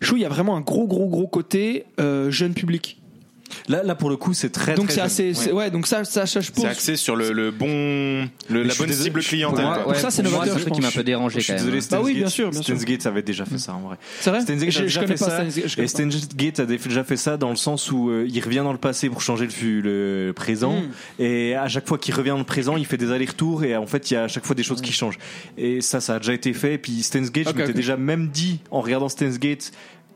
Je trouve il y a vraiment un gros gros gros côté euh, jeune public. Là, là, pour le coup, c'est très, donc c'est assez c'est- ouais. donc ça ça, ça je C'est pense. axé sur le, le bon, le- la bonne désolé, cible clientèle. Moi, ouais, ça, c'est novateur, c'est un truc qui m'a un peu dérangé Je suis quand désolé, Bah oui, Gate, bien sûr, Gate avait déjà fait ça en vrai. C'est vrai. Je, a je déjà connais fait pas Et Gate a déjà fait ça dans le sens où euh, il revient dans le passé pour changer le, présent. Mm. Et à chaque fois qu'il revient dans le présent, il fait des allers-retours et en fait, il y a à chaque fois des choses qui changent. Et ça, ça a déjà été fait. Et puis Steins Gate, je m'étais déjà même dit en regardant Steins Gate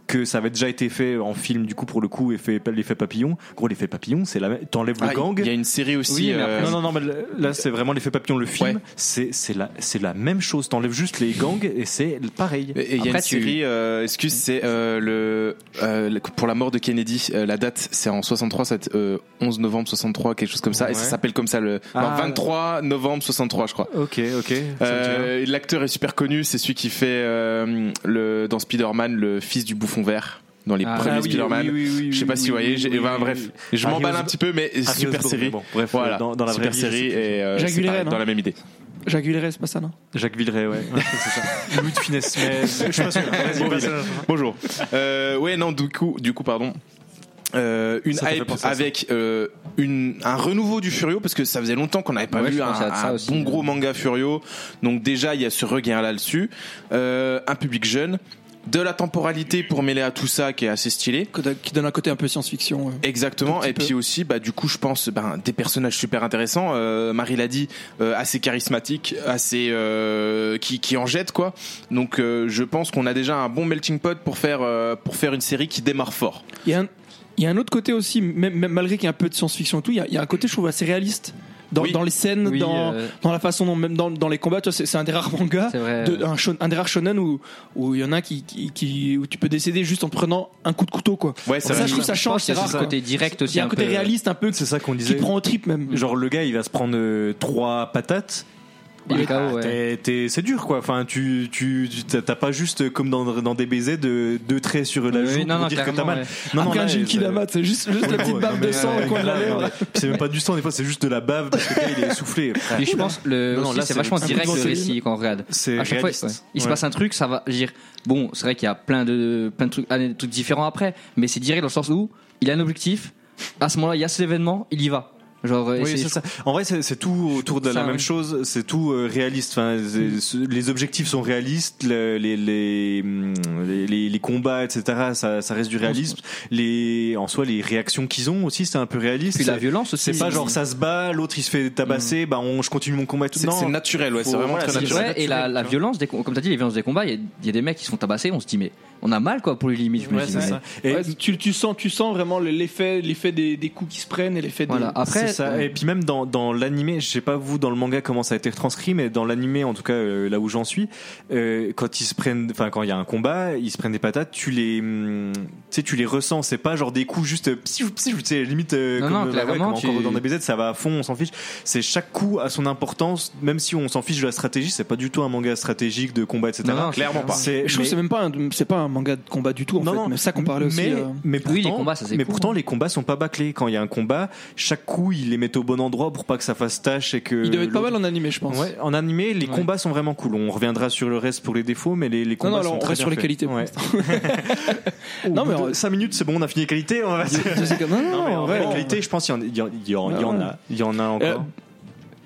que ça avait déjà été fait en film du coup pour le coup effet l'effet papillon gros l'effet papillon c'est la même- t'enlèves Ah, le gang Il y a une série aussi. oui, mais euh, non, non, non, mais là, c'est vraiment l'effet papillon. Le film, Ouais. c'est c'est la, c'est la même chose. T'enlèves juste les gangs et c'est pareil. Et il y a une tu- série, euh, excuse, c'est euh, le euh, pour la mort de Kennedy. euh, la date, c'est en 63, c'est euh, 11 novembre 63, quelque chose comme ça, et ça s'appelle comme ça le non, Ah. 23 novembre 63, je crois. Ok, ok. Euh, L'acteur est super connu, c'est celui qui fait euh, le dans Spider-Man le fils du bouffon vert dans les Ah, premiers Ah oui, Spider-Man. oui, oui, oui, je sais pas oui, si vous voyez, bref, je m'emballe un petit peu, mais Harry super série. bon, bref, voilà, dans, dans la super vraie série et euh, Jacques Villeray, dans la même idée. Jacques Villeray, c'est pas ça non. Jacques Villeray, ouais. Ouais, c'est ça. Louis de Finesse, mais je suis pas sûr. Vas-y, Bon, vas-y. Bonjour. Euh, ouais, non, du coup, du coup, pardon. euh, une Ça hype avec euh, une, un renouveau du Furio parce que ça faisait longtemps qu'on n'avait pas Ouais, vu un, aussi. bon gros manga Furio donc déjà il y a ce regain là-dessus euh, un public jeune de la temporalité pour mêler à tout ça qui est assez stylé Qui donne un côté un peu science-fiction. euh. Exactement, et puis aussi, bah, du coup, je pense, ben, des personnages super intéressants. Euh, Marie l'a dit, euh, assez charismatiques, assez qui, qui en jettent quoi. Donc, je pense qu'on a déjà un bon melting pot pour faire pour faire une série qui démarre fort. Il y a un, il y a un autre côté aussi, même, même malgré qu'il y a un peu de science-fiction et tout, il y a, il y a un côté, je trouve, assez réaliste. Dans, Oui. dans les scènes, Oui, dans, euh, dans la façon dont, même dans, dans les combats, tu vois, c'est c'est un des rares mangas, C'est vrai. de, un, des rares shonen où où il y en a qui, qui, qui- où tu peux décéder juste en prenant un coup de couteau, quoi. Ouais, ça, Ça, va. je trouve ça change, c'est y a rare. ce quoi. côté direct aussi. Il y a un un côté peu. réaliste un peu C'est ça qu'on qui disait. prend au trip même. Genre le gars il va se prendre euh, trois patates. Il est KO, ouais. t'es- t'es- c'est dur quoi. Enfin tu tu t'as pas juste comme dans, dans des baisers de deux traits sur la Oui, joue non, pour non, dire que t'as mal. ouais. Non Après un là, Jinki c'est- juste, juste la petite bave non, de sang euh, au coin de la lèvre. C'est même pas du sang, des fois c'est juste de la bave parce que gars il est frère. Mais je pense le Non, non, là, c'est vachement direct le récit quand on regarde. C'est À chaque fois, il se passe un truc, ça va dire. Bon, c'est vrai qu'il y a plein de plein de trucs, ah, des trucs différents après, mais c'est direct dans le sens où il a un objectif. À ce moment-là, il y a cet événement, il y va. Genre, euh, Oui, c'est- ça. En vrai, c'est tout autour de Ça, la même ouais. chose. C'est tout euh, réaliste. Enfin, ce- les objectifs sont réalistes. le- les, les, les, les- les combats, etc. Ça, ça reste du réalisme. Les, en soi, les réactions qu'ils ont aussi, c'est un peu réaliste. Puis la violence aussi. C'est pas genre ça se bat, l'autre il se fait tabasser, bah on, je continue mon combat et tout. C'est naturel, ouais, c'est vraiment voilà, très naturel. Ouais, et la, la violence, des, com- comme t'as dit, les violences des combats, il y, a- il y a des mecs qui se font tabasser, on se dit, mais on a mal quoi pour les limites. Je me Ouais, dis, c'est mais- ça. Et Ouais, tu, tu sens, tu sens vraiment l'effet, l'effet des, des coups qui se prennent et l'effet Voilà. des. Après, ça. Et puis même dans, dans l'animé, je sais pas vous dans le manga comment ça a été retranscrit, mais dans l'animé, en tout cas euh, là où j'en suis, euh, quand ils se prennent, enfin quand il y a un combat, ils se prennent des patates, tu les, hum, tu sais, tu les ressens. C'est pas genre des coups juste euh, psiou, psiou, tu sais, limite euh, Non, comme, non, euh, bah ouais, clairement, comme tu- encore dans des BZ, ça va à fond, on s'en fiche. C'est chaque coup a son importance, même si on s'en fiche de la stratégie. C'est pas du tout un manga stratégique de combat, etc. Non, non, Clairement pas. C'est- Je trouve que mais- c'est même pas, un, c'est pas un manga de combat du tout en non, fait. non, mais ça qu'on parlait aussi. Mais, euh, mais pourtant, Oui, les combats, ça, c'est mais cool. pourtant, les combats sont pas bâclés. Quand il y a un combat, chaque coup, ils les mettent au bon endroit pour pas que ça fasse tâche et que. il devait être pas mal en animé, je pense. Ouais, en animé, les Ouais. combats sont vraiment cool. On reviendra sur le reste pour les défauts, mais les, combats non, sont on très reste sur les qualités. faits. Ouais. Non, mais en- 5 minutes, c'est bon, on a fini les qualités. On va... Non, non, mais en vrai, vrai, les qualités, je pense qu'il y en, il y en- il y en- il y en Ouais, a. Il y en a Euh, encore.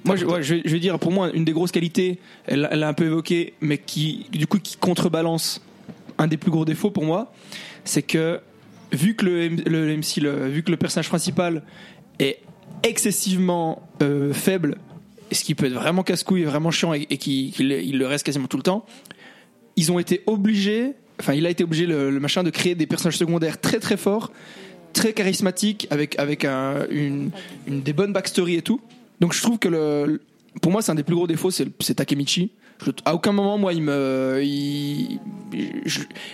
Moi, je, ouais, je vais, je vais dire, pour moi, une des grosses qualités, elle l'a un peu évoqué, mais qui, du coup, qui contrebalance un des plus gros défauts pour moi, c'est que, vu que le, M- le MC, le- vu que le personnage principal est excessivement euh, faible, ce qui peut être vraiment casse-couille, vraiment chiant, et, et qui, qu'il- il le reste quasiment tout le temps, ils ont été obligés, enfin, il a été obligé, le, le machin, de créer des personnages secondaires très très forts, très charismatiques, avec, avec un- une, des bonnes backstories et tout. Donc je trouve que le, pour moi, c'est un des plus gros défauts, c'est Takemichi. Je- à aucun moment, moi, il me, il,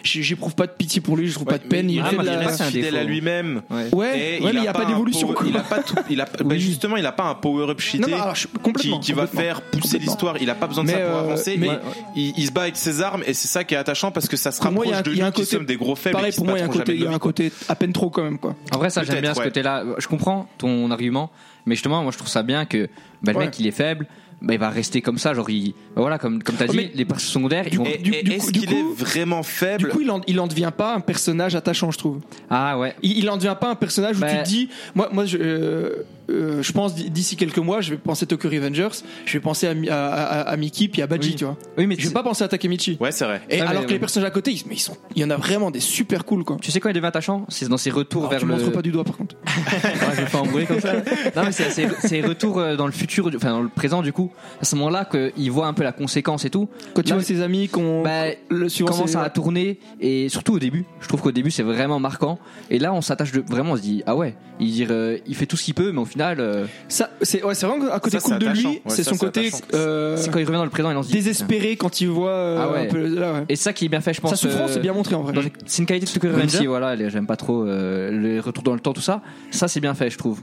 j'éprouve pas de pitié pour lui, je trouve pas de peine. Mais il il de est fidèle défaut. à lui-même. Ouais. Ouais, mais il n'y a, pas d'évolution. Il a pas tout. Il a, bah, Oui. justement, il a pas un power-up cheaté Non, non, alors, je- qui, complètement. qui va faire pousser l'histoire. Il a pas besoin de Mais, ça pour euh, avancer. mais- il, il- il se bat avec ses armes et c'est ça qui est attachant parce que ça se Pour moi, il a rapproche un- de il lui un qui côté- sommes des gros faibles. Pareil, pour moi, il y a un côté, il à peine trop quand même, quoi. En vrai, ça, j'aime bien ce côté-là. Je comprends ton argument, mais justement, moi, je trouve ça bien que bah, le mec, il est faible, bah, il va rester comme ça. Genre, il, bah, voilà, comme, comme t'as Ouais, dit, mais- les personnages secondaires, ils vont. Et, Du- et du est-ce du qu'il est vraiment Du faible coup, il en, il en devient pas un personnage attachant, je trouve. Ah ouais. Il, il en devient pas un personnage où Bah- tu te dis, moi, moi, je, euh, euh, je pense d'ici quelques mois, je vais penser Tokyo Revengers, je vais penser à, Mi- à, à, à Miki puis à Baji, Oui. tu vois. Oui, mais Je vais pas penser à Takemichi. Ouais, c'est vrai. Et Ah, mais alors que oui. les personnages à côté, ils, mais ils sont, il y en a vraiment des super cool, quoi. tu sais quand il devient attachant? C'est dans ses retours Alors, vers tu le. montres pas du doigt, par contre. Ouais, je vais pas embrouiller comme ça. Non, mais c'est c'est- c'est retour euh, dans le futur, enfin dans le présent du coup. À ce moment-là, qu'il voit un peu la conséquence et tout. Quand tu Là, vois ses amis qu'on, Bah, le commence ses- à tourner et surtout au début. Je trouve qu'au début c'est vraiment marquant. Et là, on s'attache de vraiment, on se dit ah ouais, il, euh, il fait tout ce qu'il peut, mais au final, euh, Ça, c'est, ouais, c'est vraiment un côté Ça, cool c'est de attachant. lui. Ouais, c'est ça, son c'est côté attachant. euh, c'est quand il revient dans le présent, il en se dit désespéré quand il voit euh, Ah ouais. un peu là, ouais. Et ça qui est bien fait, je pense. Sa souffrance euh, est bien montrée en vrai. dans C'est une qualité de Tokyo Même Revenger. si, voilà, les- j'aime pas trop euh, les retours dans le temps, tout ça. Ça, c'est bien fait, je trouve.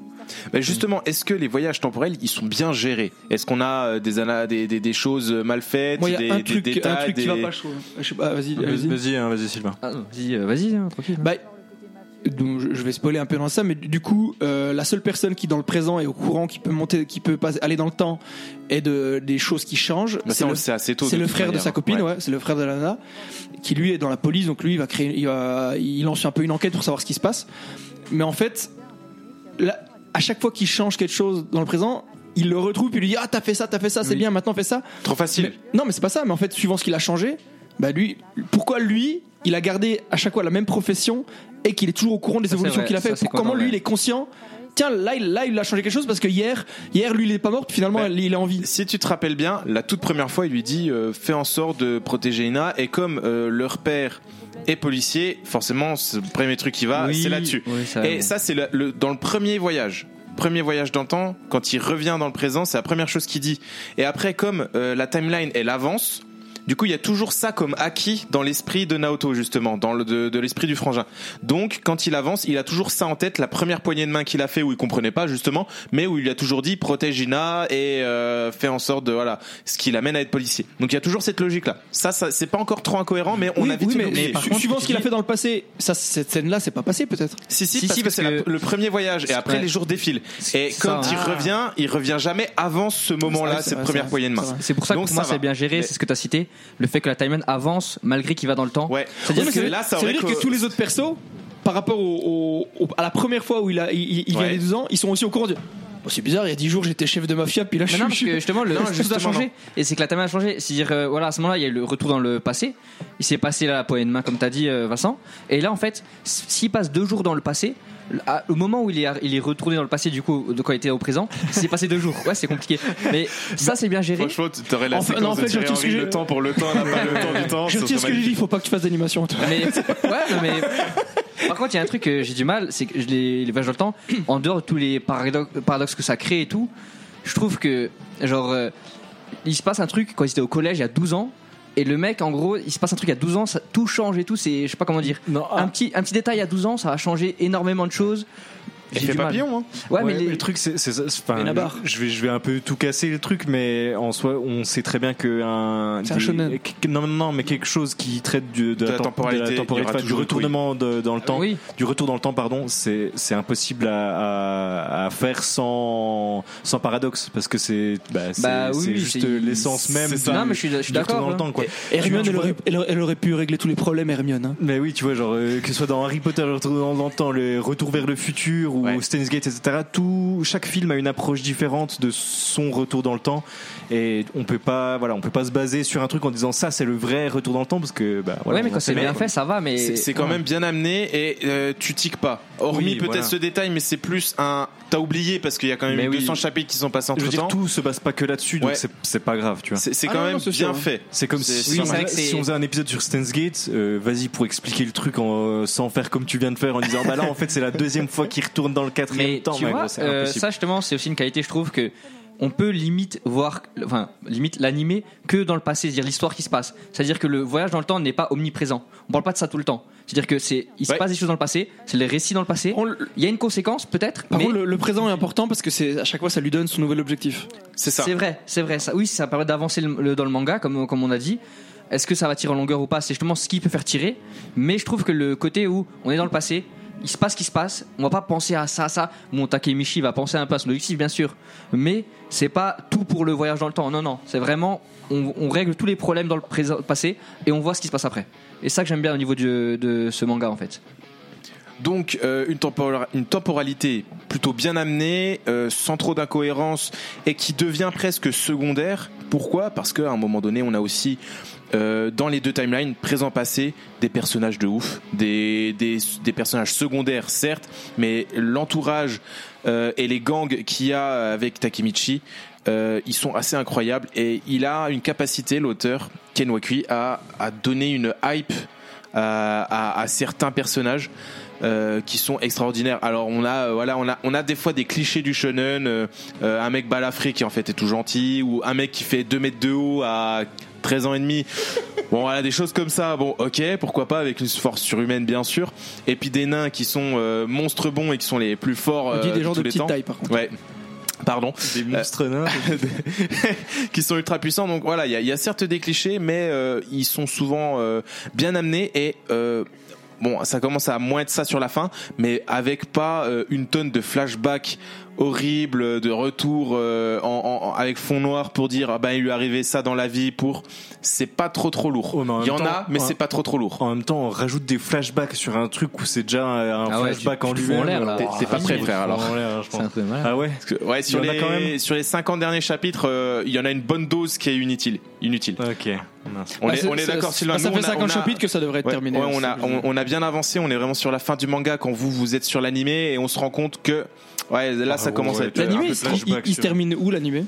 Bah, justement, est-ce que les voyages temporels, ils sont bien gérés? Est-ce qu'on a euh, des, ana- des, des, des choses mal faites Moi, il y des, a un des truc, un détails, truc qui des- va pas, je trouve. Je sais pas, vas-y, vas-y. Vas-y, hein, vas-y, Sylvain. Ah, non, vas-y, euh, vas-y, hein, tranquille. Bah, donc, je vais spoiler un peu dans ça, mais du coup, euh, la seule personne qui dans le présent est au courant, qui peut monter, qui peut pas aller dans le temps, et de des choses qui changent. Bah, c'est le, assez tôt. c'est le frère de sa copine, Ouais. ouais, c'est le frère de Lana, qui lui est dans la police, donc lui il va créer, il va, il lance un peu une enquête pour savoir ce qui se passe. mais en fait, là, à chaque fois qu'il change quelque chose dans le présent, il le retrouve puis il lui dit ah t'as fait ça, t'as fait ça, c'est Oui. bien, maintenant fais ça. Trop facile. Mais- non, mais c'est pas ça. Mais en fait, suivant ce qu'il a changé, bah lui, pourquoi lui, il a gardé à chaque fois la même profession et qu'il est toujours au courant des Ça, évolutions qu'il a fait. Ça, Pour- Comment content, lui, ouais. il est conscient. Tiens, là, il, là, il a changé quelque chose parce que hier, hier, lui, il est pas mort. Finalement, Ouais. il est en vie. Si tu te rappelles bien, la toute première fois, il lui dit euh, fais en sorte de protéger Ina. Et comme euh, leur père est policier, forcément, c'est le premier truc qui va, Oui, c'est là-dessus. oui, Et ça, c'est le, le- dans le premier voyage. Premier voyage dans le temps, quand il revient dans le présent, c'est la première chose qu'il dit. Et après, comme euh, la timeline, elle avance, du coup, il y a toujours ça comme acquis dans l'esprit de Naoto, justement, dans le, de, de l'esprit du frangin. Donc, quand il avance, il a toujours ça en tête, la première poignée de main qu'il a fait où il comprenait pas, justement, mais où il lui a toujours dit protège Ina et euh, fait en sorte de, voilà, ce qui l'amène à être policier. Donc, il y a toujours cette logique-là. Ça, ça c'est pas encore trop incohérent, mais on oui, a vite oui, mais, su- par contre, suivant ce qu'il a fait dans le passé, ça, cette scène-là, c'est pas passé peut-être. Si, si, Si, parce si, que parce c'est que- le premier voyage et après Ouais. les jours défilent. Et C'est quand ça, il hein. revient, il revient jamais avant ce moment-là, C'est cette première c'est poignée de main. C'est pour ça que Donc pour moi ça c'est bien géré, Mais- c'est ce que tu as cité, le fait que la timeline avance malgré qu'il va dans le temps. Ouais. C'est-à-dire que ça- là, ça ça veut aurait dire que- que tous les autres persos, par rapport au, au- au- à la première fois où il, a, il, vient Ouais. des 12 ans, ils sont aussi au courant de. Oh, c'est bizarre, il y a 10 jours j'étais chef de mafia, puis là je suis. non, parce que justement, le Non, tout a changé. non. Et c'est que la timeline a changé. C'est-à-dire, euh, voilà, à ce moment-là, il y a eu le retour dans le passé. Il s'est passé là la poignée de main, comme tu as dit, euh, Vincent. Et là, en fait, s'il passe deux jours dans le passé, à- au moment où il est, il est retourné dans le passé, du coup, de quand il était au présent, c'est passé deux jours. Ouais, c'est compliqué. Mais ça, c'est bien géré. Franchement, tu aurais la En fait- séquence non, en fait, de je Henry, le temps pour le temps, pas le temps du temps. je retire ce que j'ai dit, il magnifique. faut pas que tu fasses d'animation. Mais ouais, non, mais par contre, il y a un truc que j'ai du mal, c'est que je les, les voyages dans le temps, en dehors de tous les paradoxes, paradoxes que ça crée et tout, je trouve que genre euh, il se passe un truc quand ils étaient au collège il y a 12 ans. Et le mec, en gros, il se passe un truc a 12 ans, ça, tout change et tout. C'est, je sais pas comment dire. Non, Un petit, un petit détail à 12 ans, ça va changer énormément de choses. J'ai Effet papillon, hein. Ouais, Ouais, mais mais les- le truc, c'est, je vais, je vais un peu tout casser le truc, mais en soi, on sait très bien que un. C'est un des- shonen. Non, non, mais quelque chose qui traite du, de, De la tem- temporalité, de la enfin, du retournement de- dans le temps, oui. du retour dans le temps, pardon, c'est, c'est impossible à, à, à faire sans, sans paradoxe, parce que c'est, bah, c'est, Bah oui, c'est oui, juste c'est- l'essence même. c'est ça. du- Non, mais je suis, je suis d'accord. dans le hein. temps, quoi. Hermione, Tu elle vois- aurait, elle, elle aurait pu régler tous les problèmes, Hermione. hein. Mais oui, tu vois, genre, euh, que ce soit dans Harry Potter, le retour dans le temps, le retour vers le futur, ou Ouais. Steins Gate, etc., tout, chaque film a une approche différente de son retour dans le temps. Et on peut pas, voilà, on peut pas se baser sur un truc en disant ça, c'est le vrai retour dans le temps, parce que, bah, voilà, ouais, mais quand c'est bien fait, ça va. Mais C'est c'est quand Ouais. même bien amené et euh, tu tiques pas. Hormis Oui, peut-être voilà. ce détail, mais c'est plus un. T'as oublié parce qu'il y a quand même Mais eu oui. 200 chapitres qui sont passés Je entre veux dire, temps. tout se base pas que là-dessus, donc c'est- c'est pas grave, tu vois. C'est c'est Ah quand non, même non, bien fait. C'est comme C'est- si, Oui, on faisait- que c'est- si on faisait un épisode sur Steins Gate, euh, vas-y pour expliquer le truc en, euh, sans faire comme tu viens de faire en disant bah là en fait c'est la deuxième fois qu'il retourne dans le quatrième Mais temps. tu Mais vois, gros, euh, ça justement, c'est aussi une qualité, je trouve que on peut limite voir, enfin limite l'animer que dans le passé, c'est-à-dire l'histoire qui se passe. C'est-à-dire que le voyage dans le temps n'est pas omniprésent. On parle pas de ça tout le temps. C'est-à-dire que c'est, il se Ouais. passe des choses dans le passé, c'est les récits dans le passé. Il y a une conséquence peut-être, Par mais contre, le, le présent est important parce que c'est à chaque fois ça lui donne son nouvel objectif. C'est ça. c'est vrai, c'est vrai. Ça, oui, ça permet d'avancer le- le- dans le manga, comme comme on a dit. Est-ce que ça va tirer en longueur ou pas? C'est justement ce qui peut faire tirer. Mais je trouve que le côté où on est dans le passé, il se passe ce qui se passe, on va pas penser à ça, à ça. Bon, Takemichi va penser un peu à son objectif, bien sûr. Mais c'est pas tout pour le voyage dans le temps. Non, non. C'est vraiment, on, règle tous les problèmes dans le passé et on voit ce qui se passe après. Et ça que j'aime bien au niveau de ce manga, en fait. Donc euh, une temporalité plutôt bien amenée, euh, sans trop d'incohérence et qui devient presque secondaire. Pourquoi? Parce qu'à un moment donné, on a aussi euh, dans les deux timelines, présent-passé, des personnages de ouf, des, des, des personnages secondaires certes, mais l'entourage euh, et les gangs qu'il y a avec Takemichi, euh, ils sont assez incroyables et il a une capacité, l'auteur Ken Wakui, à, à donner une hype à, à- à certains personnages euh, qui sont extraordinaires. Alors on a euh, voilà on a on a des fois des clichés du shonen, euh, euh, un mec balafré qui en fait est tout gentil ou un mec qui fait 2 mètres de haut à 13 ans et demi. Bon voilà des choses comme ça. Bon ok pourquoi pas avec une force surhumaine bien sûr. Et puis des nains qui sont euh, monstres bons et qui sont les plus forts On euh, dit des gens tous de les petite temps. taille par contre. Ouais. Pardon Des monstres nains. qui sont ultra puissants. Donc voilà, il y a, il y a certes des clichés, mais euh, ils sont souvent euh, bien amenés et euh, bon, ça commence à moins être ça sur la fin, mais avec pas euh, une tonne de flashbacks horrible de retour euh, en, en- avec fond noir pour dire ah ben il lui est arrivé ça dans la vie pour c'est pas trop trop lourd. Oh, il y en temps, a mais c'est pas trop trop lourd. En même temps, on rajoute des flashbacks sur un truc où c'est déjà un Ah ouais, flashback tu- en. T'es- t'es pas prêt, frère, alors. En l'air, je C'est pense. un peu mal. Ah ouais. Parce que, ouais, sur quand les même. sur les 50 derniers chapitres, euh, il y en a une bonne dose qui est inutile. Inutile. Ok. Mince. On Bah, est, c'est- on est c'est- d'accord, Sylvain. bah, Ça Nous, fait on a- 50 on a- chapitres que ça devrait être Ouais, terminé. ouais, on, a, on, on a bien avancé, on est vraiment sur la fin du manga quand vous, vous êtes sur l'animé et on se rend compte que ouais, là ça Ah, commence à être. L'animé, il, se- il- il termine où l'animé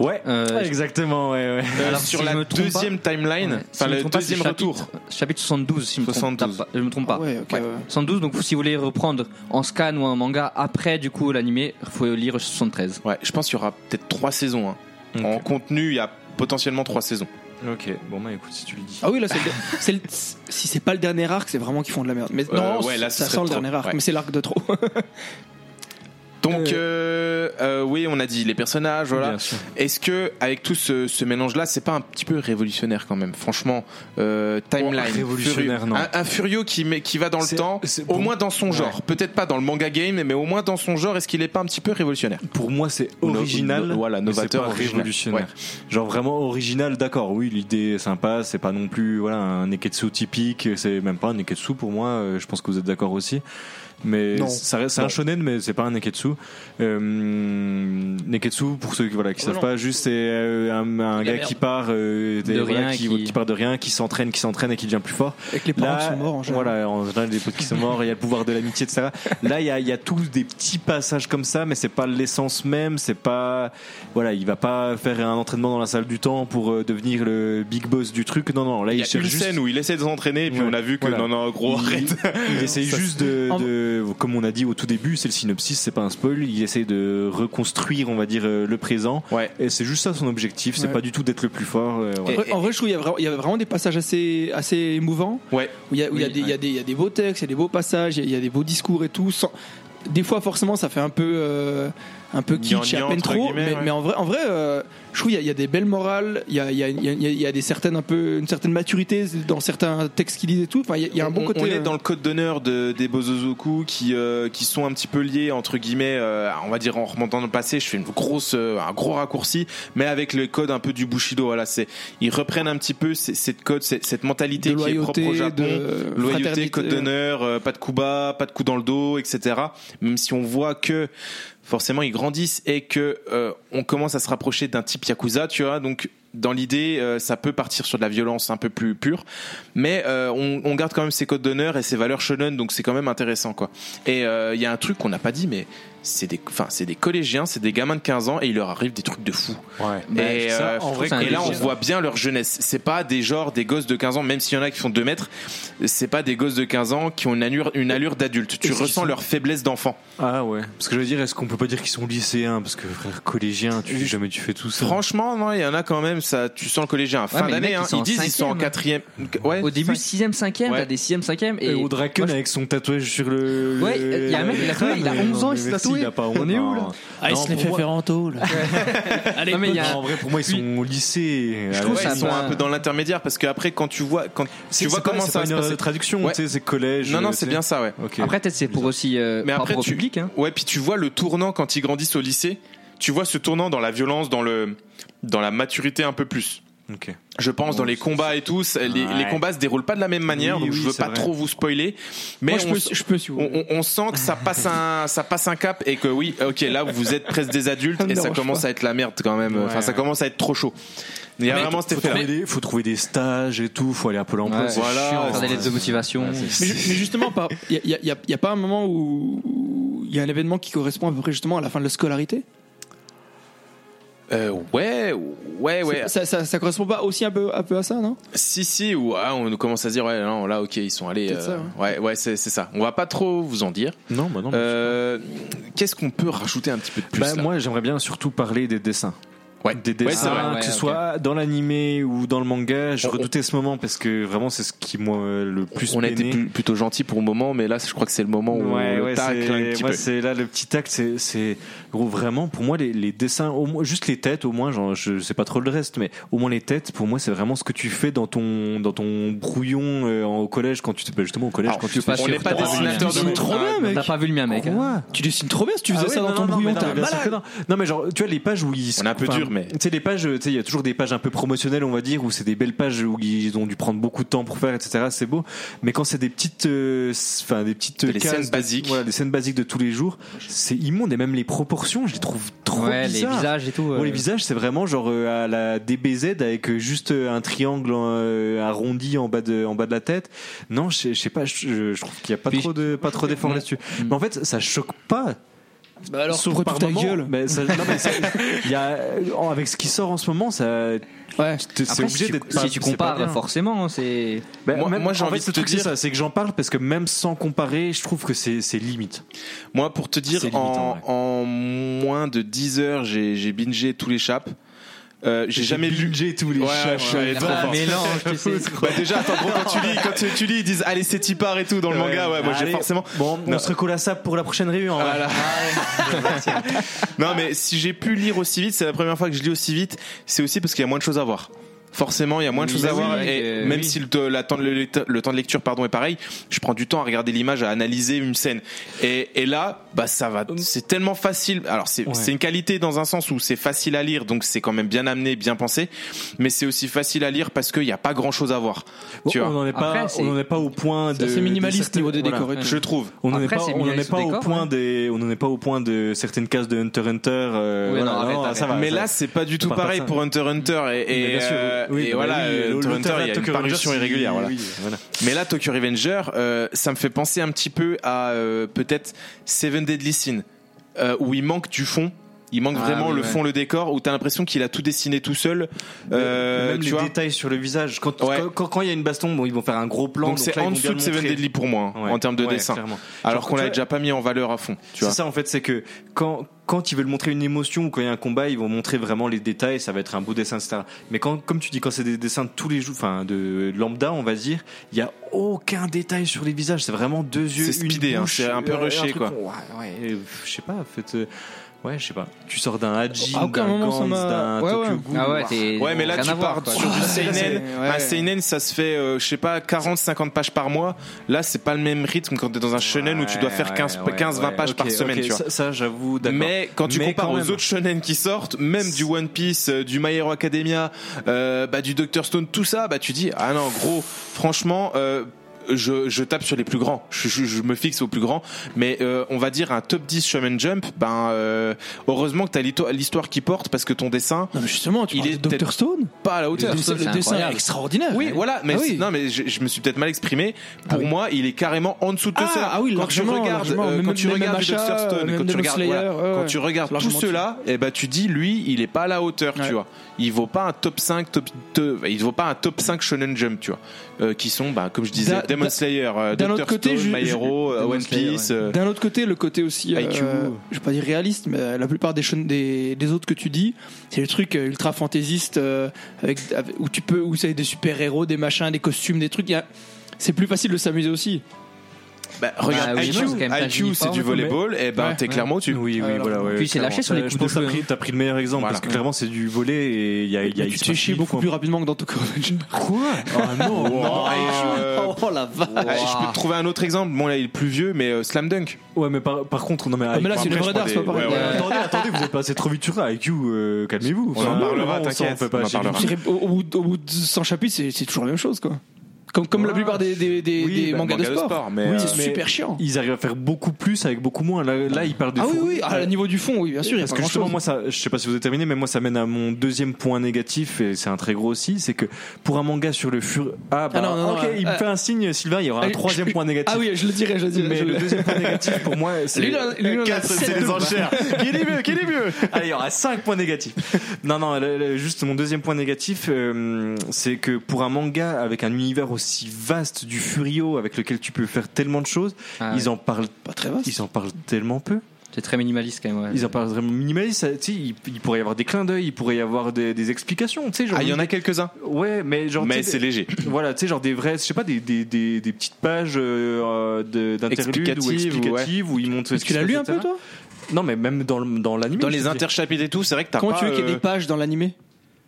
Ouais. Euh, exactement. Ouais, ouais. Euh, Alors, sur si la je me trompe deuxième timeline, Ouais. Si je enfin me le trompe pas, c'est deuxième chapitre- retour. Chapitre 72, si je me trompe 72. pas. Je me trompe pas. Ah ouais, ok, Ouais. ouais. 72, donc si vous voulez reprendre en scan ou en manga après du coup l'animé, il faut lire 73. Ouais, je pense qu'il y aura peut-être trois saisons. hein. En contenu, il y a potentiellement trois saisons. Ok. Bon bah écoute, si tu le dis. Ah oui, là, c'est le- c'est le- si c'est pas le dernier arc, c'est vraiment qu'ils font de la merde. Mais Euh, non, ouais, là, ce ça serait sent le trop. dernier arc, Ouais. mais c'est l'arc de trop. Donc euh, euh, oui, on a dit les personnages, voilà. Est-ce que avec tout ce, ce mélange-là, c'est pas un petit peu révolutionnaire quand même Franchement, euh, timeline, Oh, révolutionnaire, Furio- non. Un, un Furio qui met, qui va dans le temps, au moins dans son genre. Peut-être pas dans le manga game, mais au moins dans son genre. Est-ce qu'il est pas un petit peu révolutionnaire? Pour moi, c'est no- original. no- voilà, novateur, révolutionnaire. Genre vraiment original, d'accord. Oui, l'idée est sympa. C'est pas non plus voilà un neketsu typique. C'est même pas un neketsu pour moi. euh, Je pense que vous êtes d'accord aussi. Mais c'est un shonen, mais c'est pas un neketsu. Euh, neketsu, pour ceux qui voilà qui Oh savent non. pas, juste c'est euh, un, gars merde. qui part euh, des- De voilà, rien, qui, qui- qui part de rien, qui s'entraîne, qui s'entraîne et qui devient plus fort. Avec les parents qui sont morts en général. Voilà, en général, les potes qui sont morts, il y a le pouvoir de l'amitié, etc. Là, il y a, il y a tous des petits passages comme ça, mais c'est pas l'essence même, c'est pas, voilà, il va pas faire un entraînement dans la salle du temps pour euh, devenir le big boss du truc. Non, non, là, Il il, y a une juste, scène où il essaie de s'entraîner, et puis Ouais. on a vu que Voilà. non, non, gros, Il- arrête. il essaye Ça, juste de, En- de- comme on a dit au tout début, c'est le synopsis, c'est pas un spoil, il essaye de reconstruire, on va dire, euh, le présent. Ouais. Et c'est juste ça son objectif, c'est Ouais. pas du tout d'être le plus fort. euh, En vrai, en vrai, je trouve qu'il y, a vraiment- il y a vraiment des passages assez, assez émouvants. Ouais. Où il y a, où il y a Oui, des, il y a des- il y a des beaux textes, il y a des beaux passages, il y a, il y a des beaux discours et tout. sans- Des fois, forcément, ça fait un peu, euh, un peu kitsch et à peine trop. Mais, ouais. mais en vrai, en vrai euh, je trouve qu'il y, a- il y a des belles morales, il y a, il y a- il y a- il y a des certaines, un peu, une certaine maturité dans certains textes qu'il disent et tout. Enfin, il y a, il y a un bon on, côté. on est euh, dans le code d'honneur de, des Bozozoku qui, euh, qui sont un petit peu liés entre guillemets, euh, on va dire en remontant dans le passé. Je fais une grosse, euh, un gros raccourci, mais avec le code un peu du Bushido. Voilà, c'est ils reprennent un petit peu cette code, cette, cette mentalité de qui est propre au loyauté, Japon. de Loyauté, code d'honneur, euh, pas de coup bas, pas de coup dans le dos, etc. Même si on voit que forcément ils grandissent et que euh, on commence à se rapprocher d'un type yakuza, tu vois. Donc dans l'idée, euh, ça peut partir sur de la violence un peu plus pure, mais euh, on, on garde quand même ses codes d'honneur et ses valeurs shonen, donc c'est quand même intéressant, quoi. Et il y a un truc qu'on n'a pas dit, mais c'est des, enfin c'est des collégiens, c'est des gamins de 15 ans et il leur arrive des trucs de fou. Ouais. et, ça, euh, en vrai, et là, on voit bien leur jeunesse. C'est pas des genres des gosses de 15 ans, même s'il y en a qui font 2 mètres, c'est pas des gosses de 15 ans qui ont une allure, une allure d'adulte. Tu ressens sont- leur faiblesse d'enfant. Ah ouais. Parce que je veux dire, est-ce qu'on peut pas dire qu'ils sont lycéens? Parce que frère, collégien, tu dis jamais tu fais tout ça. Franchement, non, il y en a quand même, ça, tu sens le collégien. Fin les d'année, mecs, hein, ils ils disent ils sont en quatrième. Ouais, Au début, cinq- 6ème, 5ème, Ouais. t'as des 6ème, 5ème. Et Et au Draken je- avec son tatouage sur le. Ouais, il y a un mec, il a tatoué, il a 11 ans, il s'est Merci, tatoué. il a pas On est où, honte, là non. Ah, il se les fait moi- faire en taux. Allez, Non, mais il y a- Non, en vrai, pour moi, ils sont au lycée. Je trouve la Ouais, ça ils sont pas- un peu dans l'intermédiaire parce qu'après, quand tu vois, quand C'est- tu vois c'est comment c'est ça se de passer. traduction, Ouais. tu sais, c'est collège. Non, non, euh, c'est bien ça, ouais. Après, peut-être c'est pour aussi euh, Mais après, tu- public. Hein. Ouais, puis tu vois le tournant quand ils grandissent au lycée. Tu vois ce tournant dans la violence, dans le, dans la maturité un peu plus. Je pense Bon, dans les combats et tout, les, Ouais. les combats se déroulent pas de la même manière, Oui, donc je oui, veux c'est pas vrai. trop vous spoiler. Mais Moi, je on, peux, je peux si vous on, voulez. on- on sent que ça passe un, ça passe un cap et que oui, ok, là vous êtes presque des adultes Ça et ça commence pas. à être la merde quand même. Enfin, ça commence à être trop chaud. Il y a Mais vraiment cet Faut effet. trouver, des, faut trouver des stages et tout, faut aller à Pôle emploi. Ouais, voilà, chiant, Faire des lettres de motivation. Mais, ju- mais justement, il n'y a, il y a- il y a pas un moment où où il y a un événement qui correspond à peu près justement à la fin de la scolarité? Euh, ouais, ouais, ouais. Ça, ça, ça correspond pas aussi un peu, un peu à ça, non? Si, si, ou ah, on commence à se dire, ouais, non, là, ok, ils sont allés. Euh, ça, ouais, ouais, c'est c'est ça. On va pas trop vous en dire. Non, bah non. mais- Euh, Qu'est-ce qu'on peut rajouter un petit peu de plus Bah, là? moi, j'aimerais bien surtout parler des dessins. Ouais. des Ouais, c'est dessins, vrai. que Ouais, ce soit dans l'animé ou dans le manga. Je On- redoutais ce moment parce que vraiment c'est ce qui moi le plus On a été plus- plutôt gentil pour le moment, mais là, je crois que c'est le moment où Ouais, ouais, tacle c'est- un petit moi, peu. c'est là le petit tact, c'est, c'est gros, vraiment pour moi les, les dessins, au moins juste les têtes, au moins, genre, je sais pas trop le reste, mais au moins les têtes, pour moi, c'est vraiment ce que tu fais dans ton dans ton brouillon euh, en- au collège quand tu te, bah, justement au collège Alors, quand tu fais- On n'est pas dessinateur de trop Ah, bien, mec. T'as pas vu le mien, mec. Tu dessines trop bien si tu Ah faisais ouais, ça dans ton brouillon. Non, mais genre, tu vois, les pages où ils. On est un peu dur, mais- Tu sais, les pages, tu sais, il y a toujours des pages un peu promotionnelles, on va dire, où c'est des belles pages où ils ont dû prendre beaucoup de temps pour faire, etc. C'est beau. Mais quand c'est des petites. euh, Enfin, des petites. Des cases scènes de- basiques. Voilà, des scènes basiques de tous les jours. C'est immonde. Et même les proportions, je les trouve trop Ouais, les visages et tout. Bon, euh, les visages, c'est vraiment genre euh, à la DBZ avec euh, juste euh, un triangle euh, arrondi en bas de en bas de la tête. Non, je sais- pas, je, je trouve qu'il y a pas Puis- trop de pas trop d'efforts là-dessus. Mm. Mais en fait, ça choque pas. Bah alors, Sauf par toute ta moment. gueule Mais ça- non, mais ça- il y a euh, avec ce qui sort en ce moment, ça Ouais. c'est Après, obligé si, d'être tu, pas- si tu pas compares, forcément, c'est. Ben, Moi- même- moi, j'ai en envie fait, de te truc, dire- ça, c'est que j'en parle parce que même sans comparer, je trouve que c'est limite. Moi, pour te dire, en, en moins de 10 heures, j'ai j'ai bingé tous les chaps. Euh, j'ai jamais lu. J'ai tous les Ouais, chats. ouais, trop Ah, fort. mélange, tu sais. Bah déjà, attends, gros, quand tu lis, quand tu, tu lis, ils disent allez c'est Tipar et tout dans le manga. Ouais, moi j'ai forcément. Bon, Non. on se recolle à ça pour la prochaine réunion. Voilà. non mais si j'ai pu lire aussi vite, c'est la première fois que je lis aussi vite. C'est aussi parce qu'il y a moins de choses à voir. Forcément, il y a moins de choses à voir. oui, et euh, même oui. si le, la temps- le, le temps de lecture pardon est pareil, je prends du temps à regarder l'image, à analyser une scène. Et, et là, bah ça va. C'est tellement facile. Alors c'est Ouais. une qualité dans un sens où c'est facile à lire, donc c'est quand même bien amené, bien pensé. Mais c'est aussi facile à lire parce qu'il n'y a pas grand chose à voir. Bon, tu on vois. n'en est pas, Après, on n'en est pas au point de. C'est minimaliste de niveau des voilà. décors. Je trouve. On n'en est pas, on n'en est pas au point ouais. des, on n'en est pas au point de certaines cases de Hunter x Hunter. euh, Oui, voilà, non, arrête, arrête. ça va. mais ça- là, c'est pas du tout pareil pour Hunter x Hunter et, oui, et bah voilà, oui, euh, il y a une Tokyo parution Revengers, irrégulière. il- Voilà. oui, voilà. Mais là, Tokyo Revenger, euh, ça me fait penser un petit peu à euh, peut-être Seven Deadly Sin, euh, où il manque du fond. Il manque Ah vraiment oui, le ouais. fond, le décor, où t'as l'impression qu'il a tout dessiné tout seul. Euh, même tu les vois. détails sur le visage. Quand Ouais. quand- il y a une baston, bon, ils vont faire un gros plan. Donc c'est en dessous de Seven. Deadly pour moi, hein, Ouais. en termes de dessin. clairement. Alors qu'on l'a déjà pas mis en valeur à fond. C'est ça en fait, c'est que quand quand ils veulent montrer une émotion ou quand il y a un combat, ils vont montrer vraiment les détails, ça va être un beau dessin, etc. Mais quand, comme tu dis, quand c'est des dessins de tous les jours, enfin de lambda, on va dire, il y a aucun détail sur les visages. C'est vraiment deux yeux, C'est une speedé, hein, c'est un peu euh, rushé, quoi. Ouais, ouais, je sais pas, en fait. euh, Ouais, je sais pas. Tu sors d'un Haji, d'un Gantz, d'un ouais, Tokyo ouais. Ghoul. Ah ouais, t'es. Ouais, mais là, rien tu voir, pars sur du seinen. Un seinen, ça se fait, euh, je sais pas, 40, 50 pages par mois. Là, c'est pas le même rythme quand t'es dans un shonen où tu dois faire Ouais, 15, ouais, 15 20 ouais, pages par semaine, tu vois. Ça, ça, j'avoue, d'accord. Mais quand tu Mais compares quand aux autres shonen qui sortent, même du One Piece, euh, du My Hero Academia, euh, bah, du Doctor Stone, tout ça, bah tu dis ah non gros, franchement. Euh, je, je tape sur les plus grands, je, je, je me fixe aux plus grands, mais euh, on va dire un top 10 Shonen Jump, ben euh, heureusement que t'as l'histoire- l'histoire qui porte parce que ton dessin Non, mais justement, tu Il est de Dr. Stone. pas à la hauteur. Le dessin, c'est le dessin est extraordinaire. Oui, voilà, mais Ah oui. non, mais je, je me suis peut-être mal exprimé. Pour Ah oui. moi, il est carrément en dessous de Ah, cela. ah oui, quand tu regardes, euh, Même- quand tu même regardes Dr. Stone, même quand tu regardes, Slayer, voilà, ouais, quand ouais. tu regardes tout cela, et ben tu dis, lui, il est pas à la hauteur, Ouais. tu vois. Il vaut pas un top 5, top, il vaut pas un top 5 Shonen Jump, tu vois. Euh, qui sont, bah, comme je disais, Demon Slayer, euh, côté, Stone, My Hero, euh, One Slayer, Piece. ouais. D'un autre côté, le côté aussi, IQ. je vais pas dire réaliste, mais la plupart des, des, des autres que tu dis, c'est le truc ultra fantaisiste avec, avec- où tu peux, où c'est des super héros, des machins, des costumes, des trucs. C'est plus facile de s'amuser aussi. Bah, regarde, Bah oui, IQ, non, c'est quand même pas IQ, c'est uniforme, du volleyball, et ben Ouais. t'es clairement au-dessus. Oui, oui, Alors, voilà. ouais, puis c'est clairement. lâché sur les Euh, coups Je de pense que t'as pris, hein. t'as pris le meilleur exemple Voilà. parce que clairement c'est du volet et il y a, il y a il tu se te fais passe chier mille beaucoup fois. plus rapidement que dans Tokyo Revenger. Quoi Oh non, Non, euh, Oh la vache. Ah, je peux te trouver un autre exemple. Bon, là, il est plus vieux, mais euh, Slam Dunk. Ouais, mais par, par contre, non mais. Ah, mais là, c'est prends d'art, c'est pas pareil. ouais, ouais. Ouais. Attendez, attendez, vous êtes passé trop vite sur ça. IQ, euh, calmez-vous. On en parlera, t'inquiète, on en chier du parlera. tout. Je dirais, Au, au bout, au bout de 100 chapitres, c'est c'est toujours la même chose, quoi. Comme, comme la plupart des, des, des, Oui, des bah, mangas de manga de sport. sport, mais, oui, euh, c'est mais- super chiant. Ils arrivent à faire beaucoup plus avec beaucoup moins. Là, là ils parlent de Ah oui, fou- oui, à niveau du fond, oui, bien sûr. Parce que justement, moi, ça, je sais pas si vous avez terminé, mais moi, ça mène à mon deuxième point négatif, et c'est un très gros aussi, c'est que pour un manga sur le fur. Ah, bah, Ah non, non, ok, non, il me euh, fait un signe, Sylvain, il y aura un troisième point négatif. Ah oui, je le dirais, je le dirais. mais je le deuxième point négatif pour moi, c'est. Lui, c'est les enchères. Quel est mieux Quel est mieux? Allez, il y aura 5 points négatifs. Non, non, juste mon deuxième point négatif, euh, c'est que pour un manga avec un univers aussi vaste du Furio, avec lequel tu peux faire tellement de choses, Ah ils en parlent Pas très vaste. ils en parlent tellement peu. C'est très minimaliste quand même. ouais. Ils en parlent vraiment minimaliste. ça, Tu sais, il, il pourrait y avoir des clins d'œil, il pourrait y avoir des, des explications. Tu sais, genre, Ah, il y en a quelques-uns. Ouais, mais genre. Mais c'est léger. Voilà, tu sais, genre des vrais, je sais pas, des, des, des, des petites pages euh, d'interludes ou Explicatives, explicatives où ils montrent. ce Est-ce qui que tu l'as lu un peu, toi? Non, mais même dans, l'anime. Dans les interchapitres et tout, c'est vrai que t'as Comment pas. tu veux qu'il y ait euh, des pages dans l'animé?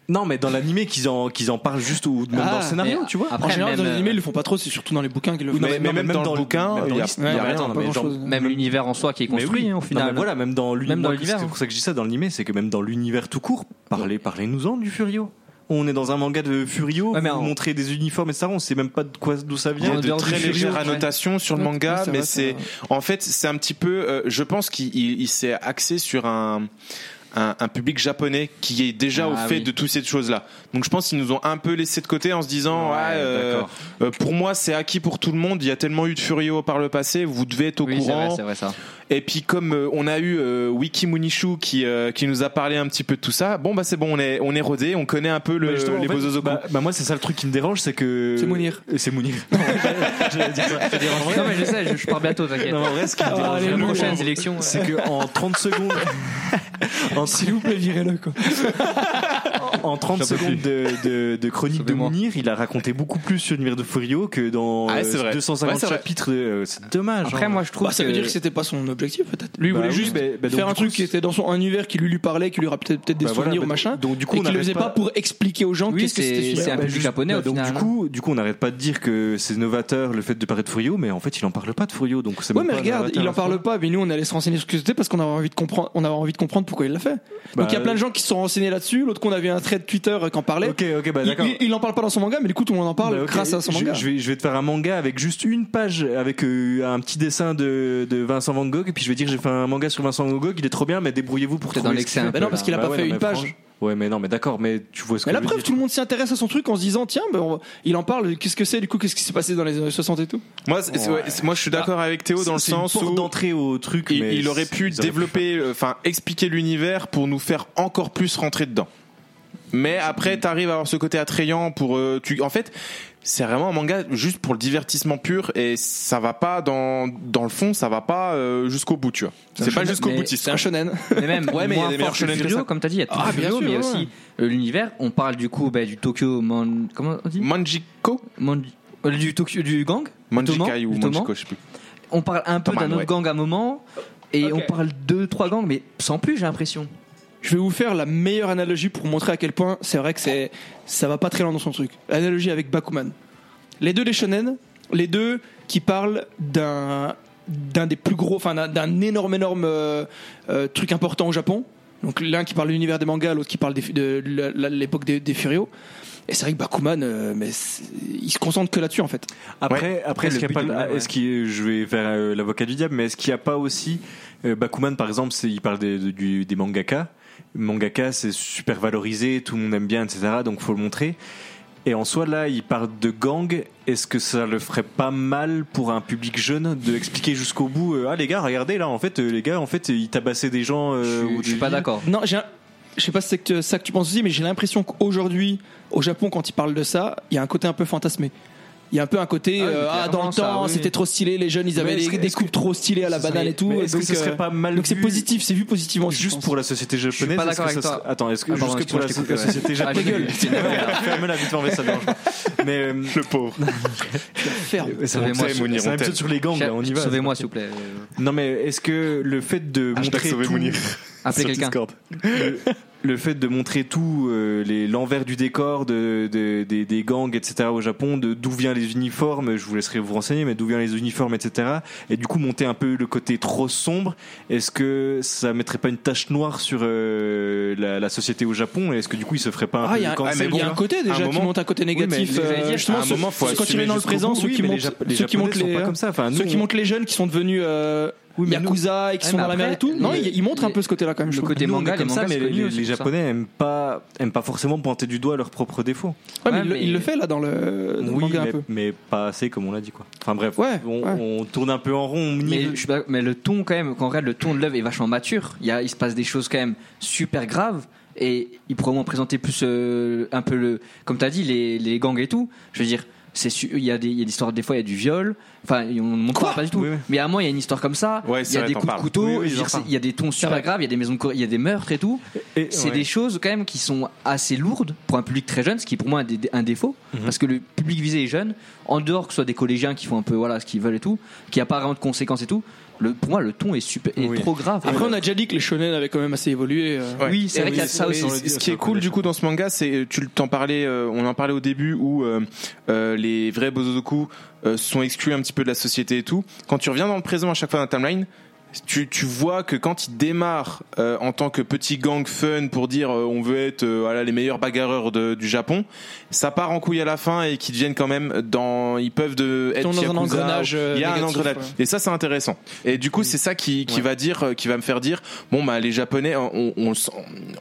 Non, mais dans l'animé qu'ils en, qu'ils en parlent juste ou même Ah, dans le scénario, mais tu vois. En Après, général, même, dans les animés, euh, ils le font pas trop, c'est surtout dans les bouquins qu'ils le font. Mais- mais même dans le bouquin, même il y a- il y rien, attends, non, pas mais genre- grand-chose. Même l'univers en soi qui est Mais construit oui. hein, au Non, final. mais voilà, même dans l'univers. Même dans l'univers, C'est hein. pour ça que je dis ça dans l'animé, c'est que même dans l'univers tout court, parlez, parlez-nous-en du Furio. On est dans un manga de Furio, Ouais, mais vous en- montrez des uniformes, etc. On sait même pas de quoi, d'où ça Il y vient. a En de dehors très Furio, légères ouais. annotations sur le Ouais, manga, c'est mais c'est c'est en fait c'est un petit peu. euh, je pense qu'il il- il s'est axé sur un, un un public japonais qui est déjà Ah, au fait oui. de toutes ces choses là. Donc je pense qu'ils nous ont un peu laissé de côté en se disant Ouais, euh, euh, pour moi c'est acquis pour tout le monde. Il y a tellement eu de Furio par le passé, vous devez être au Oui, vrai, courant. c'est vrai ça. Et puis comme euh, on a eu euh, Wiki Munishu qui euh, qui nous a parlé un petit peu de tout ça, bon bah c'est bon, on est on est rodé, on connaît un peu le, justement, en les fait, bah, bah, moi, c'est ça le truc qui me dérange, c'est que. C'est Mounir. Euh, C'est Mounir. Ça. Non, mais je sais, je, je pars bientôt, t'inquiète. Non, en vrai, ce qui me Ah, dérange allez, La vraiment, prochaine élection. c'est qu'en 30 secondes. en, S'il vous plaît, virez-le, quoi. En 30 J'en peux secondes de, de, de chronique de. Mounir, il a raconté beaucoup plus sur l'univers de Furio que dans Ah, euh, c'est vrai. 250 Ouais, chapitres. euh, c'est dommage. Après, hein. moi, je trouve Bah, ça veut dire que c'était pas son objectif, peut-être. Lui, il Bah voulait oui, juste bah, donc, faire du un truc qui était dans son univers qui lui lui parlait, qui lui rappelait peut-être des Bah, souvenirs ou bah, machin. Donc, du coup, et on qu'il le faisait pas pour expliquer aux gens Oui, qu'est-ce que c'est- c'était ce c'est un Bah, public juste- japonais, bah, donc du coup, du coup, on n'arrête pas de dire que c'est novateur le fait de parler de Furio, mais en fait, il en parle pas de Furio, donc c'est Ouais, mais regarde, il en parle pas, mais nous on allait se renseigner sur ce que c'était parce qu'on avait envie de comprendre, on avait envie de comprendre pourquoi il l'a fait. Bah, Donc il y a plein de gens qui se sont renseignés là-dessus. L'autre qu'on avait un thread Twitter qui en parlait. Ok, ok, bah Il, d'accord. il, il en parle pas dans son manga, mais du coup tout le monde en parle Bah, grâce à son manga. je vais, je vais te faire un manga avec juste une page, avec euh, un petit dessin de, de Vincent Van Gogh, et puis je vais dire j'ai fait un manga sur Vincent Van Gogh, il est trop bien, mais débrouillez-vous pour trouver dans l'excès. Bah non, parce qu'il a Bah pas ouais, fait non, une page. franchement- Ouais, mais non, mais d'accord, mais tu vois ce que Mais la preuve, tout le monde s'intéresse à son truc en se disant tiens, ben, on il en parle. Qu'est-ce que c'est du coup Qu'est-ce qui s'est passé dans les années 60 et tout? Moi, c'est- c'est- ouais, c'est- moi, je suis d'accord avec Théo dans le une sens porte où d'entrée au truc, il, mais il aurait pu développer, euh, enfin, expliquer l'univers pour nous faire encore plus rentrer dedans. Mais après, t'arrives à avoir ce côté attrayant pour, euh, tu, en fait, c'est vraiment un manga juste pour le divertissement pur et ça va pas dans, dans le fond, ça va pas euh, jusqu'au bout, tu vois. C'est pas jusqu'au boutiste. C'est un shonen. Mais même, Ouais, mais il y a des meilleurs shonen que Furio, ça. comme t'as dit, il y a tout Ah, Furio, mais ouais. aussi euh, l'univers. On parle du coup bah, du Tokyo, Man- comment on dit? Manjiko, Man- euh, du Tokyo, du gang? Manjikai Toman, ou Toman. Manjiko, je sais plus. On parle un peu d'un autre ouais. gang à un moment, et on parle deux, trois gangs, mais sans plus, j'ai l'impression. Je vais vous faire la meilleure analogie pour montrer à quel point c'est vrai que c'est ça va pas très loin dans son truc. L'analogie avec Bakuman. Les deux des shonen, les deux qui parlent d'un d'un des plus gros, enfin d'un- énorme énorme euh, euh, truc important au Japon. Donc l'un qui parle de l'univers des mangas, l'autre qui parle des- de, l'époque des, des Furio. Et c'est vrai que Bakuman, euh, mais il se concentre que là-dessus en fait. Après, après, Après, est-ce qu'il y a pas, de l'univers, ouais. est-ce qu'il y a- je vais faire euh, l'avocat du diable, mais est-ce qu'il n'y a pas aussi euh, Bakuman, par exemple, c'est, il parle des, de- du- des mangaka. Mangaka, c'est super valorisé, tout le monde aime bien, etc. Donc, faut le montrer. Et en soi, là, il parle de gang. Est-ce que ça le ferait pas mal pour un public jeune de expliquer jusqu'au bout euh, Ah, les gars, regardez là, en fait, euh, les gars, en fait, ils tabassaient des gens. euh, je, au suis- je suis pas d'accord. Non, j'ai un- je sais pas si c'est que- ça que tu penses aussi, mais j'ai l'impression qu'aujourd'hui, au Japon, quand ils parlent de ça, il y a un côté un peu fantasmé. Il y a un peu un côté, Ah euh, ah, dans le temps, oui. c'était trop stylé, les jeunes, ils avaient des, des coupes que- trop stylées à la Ce serait- banane et tout. mais est-ce que donc, ce serait euh, pas mal donc c'est positif, c'est vu positivement. aussi, je Juste pour la société japonaise, pas est-ce d'accord que avec toi. Attends, est-ce que Ah, juste que pour la, je la société japonaise, gueule. ferme-la vite, en ça dérange pas. Mais euh, Le pauvre. Ferme. c'est un épisode sur les gangs, on y va. Sauvez-moi, s'il vous plaît. Non, mais est-ce que le fait de montrer sauver tout, Mounir. Appelez Sur quelqu'un. Le, fait de montrer tout euh, l'envers du décor de, de- des- des gangs, etc. au Japon, de d'où viennent les uniformes, je vous laisserai vous renseigner, mais d'où viennent les uniformes, etc. Et du coup monter un peu le côté trop sombre. Est-ce que ça mettrait pas une tache noire sur euh, la, la société au Japon est-ce que du coup il se ferait pas un Ah, peu il y a de un, cancel mais il y a un côté un déjà qui moment- monte un côté négatif. mais euh, justement, à un ceux- moment, faut quand assumer viennent dans le présent, bout. ceux Oui, qui les montent, Jap- les ceux qui Japonais montent sont les, pas comme ça. Enfin, nous, ceux qui on- montent les jeunes qui sont devenus euh, Oui, mais nous- yakuza et qui sont dans la mer et tout. Non, ils montrent un peu ce côté-là quand même. le côté manga, est comme les ça, mais les, les. Japonais aiment pas, aiment pas forcément pointer du doigt leurs propres défauts. Ouais, mais Ouais, il le- mais- il le fait là dans le dans le oui, manga un mais, peu. mais pas assez comme on l'a dit quoi. Enfin bref, Ouais, on, ouais. on tourne un peu en rond. on Mais, je mais le ton quand même, quand on regarde le ton de l'œuvre est vachement mature. Il, y a, il se passe des choses quand même super graves et il pourrait au moins présenter plus euh, un peu le, comme t'as dit, les, les gangs et tout. Je veux dire, c'est il y a des il y a des histoires des fois il y a du viol enfin on ne montre pas, pas du tout Oui, oui. mais à un moment il y a une histoire comme ça il y a vrai, des coups de couteau Oui, il y a des tons super graves il y a des maisons il y a des meurtres et tout c'est ouais. des choses quand même qui sont assez lourdes pour un public très jeune, ce qui est pour moi un, des- un défaut, Mhm. parce que le public visé est jeune, en dehors que ce soit des collégiens qui font un peu voilà ce qu'ils veulent et tout, qui a pas vraiment de conséquences et tout. Le, pour moi, le ton est super, est Oui. trop grave. Après, on a déjà dit que les shonen avaient quand même assez évolué. euh. Ouais. Oui, c'est vrai qu'il y a ça aussi. ce- qui est cool du coup dans ce manga, c'est tu t'en parlais, euh, on en parlait au début où euh, euh, les vrais bozoku euh, sont exclus un petit peu de la société et tout. Quand tu reviens dans le présent à chaque fois dans la timeline, tu, tu vois que quand ils démarrent euh, en tant que petit gang fun pour dire euh, on veut être euh, voilà, les meilleurs bagarreurs de- du Japon, ça part en couille à la fin et qu'ils deviennent quand même dans ils peuvent de être dans un engrenage, il y a un négatif, engrenage. ouais. et ça c'est intéressant. Et du coup c'est ça qui, qui va dire qui va me faire dire bon bah les japonais on, on,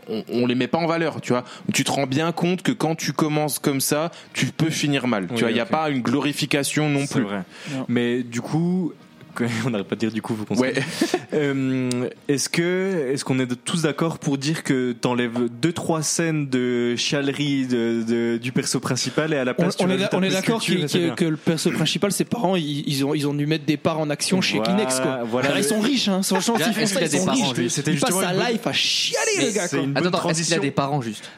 on, on les met pas en valeur tu vois. Tu te rends bien compte que quand tu commences comme ça tu peux finir mal. Oui, tu vois il y a pas une glorification non C'est plus. vrai. Non. Mais du coup, on n'arrête pas de dire du coup, vous ouais Euh, est-ce que est-ce qu'on est tous d'accord pour dire que t'enlèves deux trois scènes de chialerie de, de- du perso principal et à la On, place tu on est, rajoutes on est d'accord que, le perso principal, ses parents, ils, ils ont, ils ont dû mettre des parts en action chez Voilà, Kleenex. Quoi. voilà Alors, ils sont riches, hein. franchement, s'ils font ça, qu'il y ils a sont des parents, riches. C'était Ils passent justement sa life à chialer, le gars. c'est quoi. une bonne Attends, attends, est-ce qu'il y a des parents juste?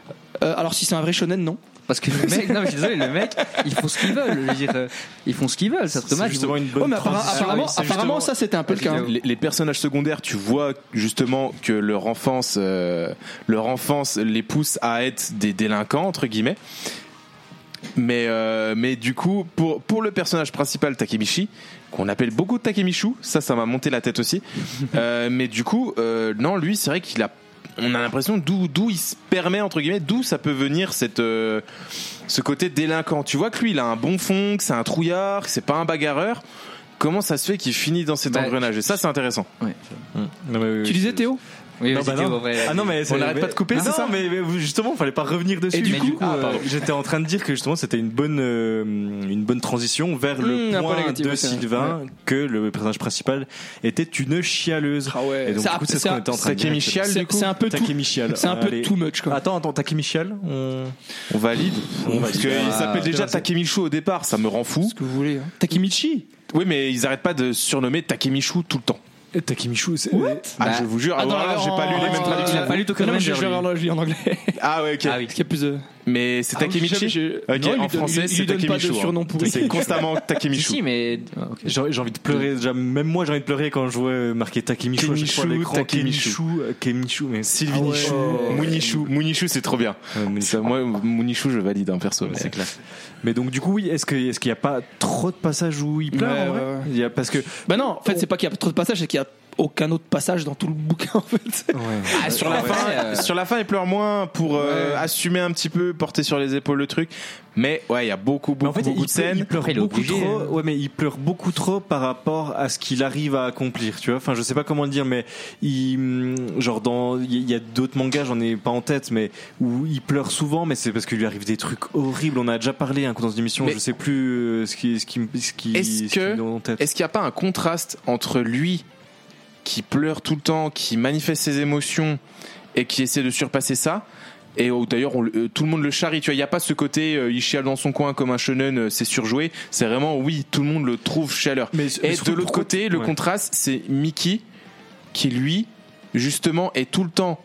Euh, alors, si c'est un vrai shonen, non. Parce que le mec, non mais je suis désolé, le mec, ils font ce qu'ils veulent. Je veux dire, euh, ils font ce qu'ils veulent. Ça te c'est justement une bonne Ouais, mais appara- transition. apparemment, C'est apparemment, justement- ça, c'était un peu le cas. hein. les, les personnages secondaires, tu vois justement que leur enfance, euh, leur enfance les pousse à être des délinquants entre guillemets. Mais euh, mais du coup, pour pour le personnage principal Takemichi, qu'on appelle beaucoup Takemishu, ça ça m'a monté la tête aussi. Euh, mais du coup, euh, non, lui, c'est vrai qu'il a on a l'impression d'où d'où il se permet entre guillemets d'où ça peut venir cette euh, ce côté délinquant. Tu vois que lui, il a un bon fond, que c'est un trouillard, que c'est pas un bagarreur. Comment ça se fait qu'il finit dans cet Bah, engrenage? Et ça, c'est intéressant. Non, mais- Tu disais Théo? Oui, Non, bah non. vrai. Ah non mais On n'arrête pas de couper, c'est non, ça mais, mais justement fallait pas revenir dessus. Et du Mais coup- euh, Ah, pardon. j'étais en train de dire que justement c'était une bonne euh, une bonne transition vers le Mmh, peu point négatif, de ouais. Sylvain que le personnage principal était une chialeuse. Ah ouais. Et donc C'est du coup c'est ce qu'on un- était en train de dire. C'est un peu. C'est un peu too much, quoi. Attends, attends, Takemi chiale on... On valide. Parce qu'il Ah, s'appelle déjà Takemishu au départ, ça me rend fou. Ce que vous voulez. hein. Takemichi Oui, mais ils arrêtent pas de surnommer Takemishu tout le temps. Takemichu, c'est... Ah, Bah, je vous jure, Ah, alors là, j'ai pas lu les mêmes en- Il a traductions. pas lu Tokyo Non, non, je Revenger, je vais lui. avoir le lit en anglais. Ah ouais, ok. Ah oui. Parce qu'il y a plus de. Mais c'est Ah Takemichi Ok, en français, il c'est hein. pourri. C'est constamment Si, Takemishu. si, mais. ah, ok. J'ai j'ai envie de pleurer déjà, même moi j'ai envie de pleurer quand je vois euh, marqué l'écran. Takemichu. Kemichu, euh, mais Sylvie Ah ouais. Nichou. Oh. Munishu. Munishu, c'est trop bien. Euh, moi, Munishu, je valide un perso. mais- C'est clair. Mais donc du coup, oui, est-ce que est-ce qu'il n'y a pas trop de passages où il pleure Ouais, en vrai ouais, ouais. Il y a parce que Bah non, en fait, c'est pas qu'il y a trop de passages, c'est qu'il y a aucun autre passage dans tout le bouquin, en fait. Ah, sur la Ouais, fin, euh, sur la fin, il pleure moins pour euh, Ouais. assumer un petit peu, porter sur les épaules le truc. Mais ouais, il y a beaucoup, beaucoup, en fait, beaucoup il, de pleure, scènes. il pleure Après, est beaucoup obligé, trop. hein. Ouais, mais il pleure beaucoup trop par rapport à ce qu'il arrive à accomplir. Tu vois, enfin, je sais pas comment le dire, mais il, hum, genre dans, il y a d'autres mangas, j'en ai pas en tête, mais où il pleure souvent, mais c'est parce qu'il lui arrive des trucs horribles. On a déjà parlé un coup dans une émission, Mais- je sais plus euh, ce qui, ce qui, ce qui, Est-ce ce qui que- me donne en tête. Est-ce qu'il n'y a pas un contraste entre lui qui pleure tout le temps, qui manifeste ses émotions et qui essaie de surpasser ça et où d'ailleurs euh, tout le monde le charrie, tu vois, il n'y a pas ce côté euh, il chiale dans son coin comme un shonen, euh, c'est surjoué, c'est vraiment oui, tout le monde le trouve chaleur. Mais- Et de l'autre côté, le ouais. contraste, c'est Mickey qui lui justement est tout le temps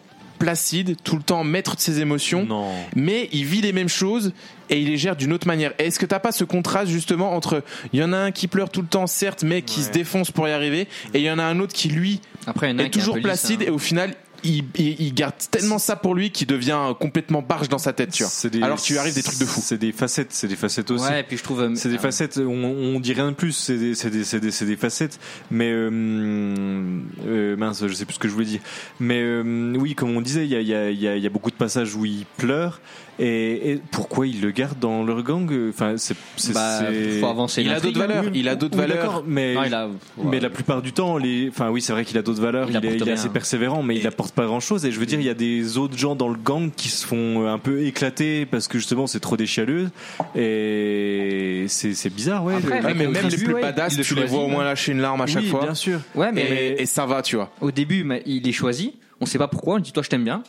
placide, tout le temps maître de ses émotions Non. mais il vit les mêmes choses et il les gère d'une autre manière. Est-ce que t'as pas ce contraste justement entre il y en a un qui pleure tout le temps certes mais qui Ouais. se défonce pour y arriver et il y en a un autre qui lui Après, est toujours lisse, placide hein. et au final il, il- il garde tellement ça pour lui qu'il devient complètement barge dans sa tête tu vois. Des- Alors que tu lui arrives des trucs de fou. C'est des facettes, c'est des facettes aussi. Ouais, et puis je trouve. euh, C'est des euh, facettes, on, on dit rien de plus, c'est des, c'est des, c'est des, c'est des facettes, mais euh, euh, mince, je sais plus ce que je voulais dire. Mais euh, oui, comme on disait, il y a, il y, a, il y, a, il y a beaucoup de passages où il pleure, et, et pourquoi il le garde dans leur gang Enfin, c'est, c'est, Bah, c'est- faut avancer Il a d'autres valeurs, il a d'autres Oui, valeurs. mais Non, il a. mais la plupart du temps, les, enfin oui, c'est vrai qu'il a d'autres valeurs, Il il, est, il assez persévérant, mais il apporte pas grand chose. Et je veux dire, il y a des autres gens dans le gang qui se font un peu éclater parce que justement c'est trop déchialeux. Et c'est, c'est bizarre, ouais. Après, Ouais, mais même les plus ouais, badass, tu les vois au moins lâcher une larme à chaque oui, fois. bien sûr. Ouais, mais Et, et ça va, tu vois. au début, mais il est choisi. On sait pas pourquoi. On dit toi, je t'aime bien.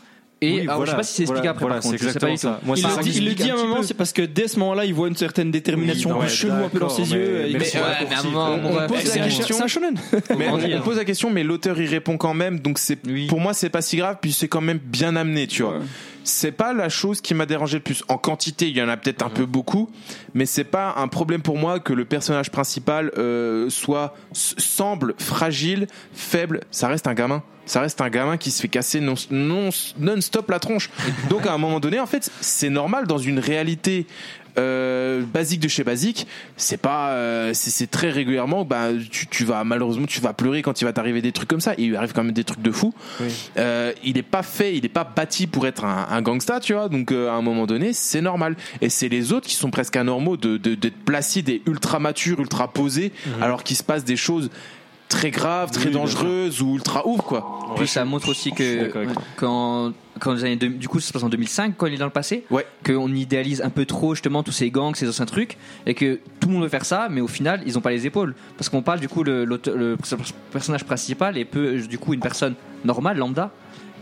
Et Oui, alors, je sais pas si c'est expliqué voilà, après. voilà, par contre, c'est je sais pas exactement du tout. ça. Moi, Il, le dit, qui il le m'explique dit à un moment, peu. c'est parce que dès ce moment-là, il voit une certaine détermination Oui, un peu ouais, chelou un peu dans ses yeux. mais- il mais met- c'est Ouais, raccourci, mais à un quoi. moment, on pose la question. C'est un shonen. Mais Comment on, dire on pose la question, mais l'auteur il répond quand même, donc c'est Oui. pour moi c'est pas si grave, puis c'est quand même bien amené, tu vois. C'est pas la chose qui m'a dérangé le plus. En quantité, il y en a peut-être un peu beaucoup, mais c'est pas un problème pour moi que le personnage principal euh, soit semble fragile, faible. Ça reste un gamin. Ça reste un gamin qui se fait casser non, non, non-stop la tronche. Donc à un moment donné, en fait, c'est normal dans une réalité euh, basique de chez basique. C'est pas, euh, c'est c'est très régulièrement. Bah, tu, tu vas malheureusement, tu vas pleurer quand il va t'arriver des trucs comme ça. Il lui arrive quand même des trucs de fou. Euh, il est pas fait, il est pas bâti pour être un, un gangsta, tu vois. Donc euh, à un moment donné, c'est normal. Et c'est les autres qui sont presque anormaux de de- d'être placides et ultra matures, ultra posés, alors qu'il se passe des choses très graves, très Oui, dangereuses ou ultra ouf, quoi. Puis ça montre aussi que quand, quand les années du coup ça se passe en 2005 quand il est dans le passé, Ouais. qu'on idéalise un peu trop justement tous ces gangs, ces anciens trucs, et que tout le monde veut faire ça, mais au final ils ont pas les épaules, parce qu'on parle du coup le, personnage principal est peu du coup une personne normale lambda,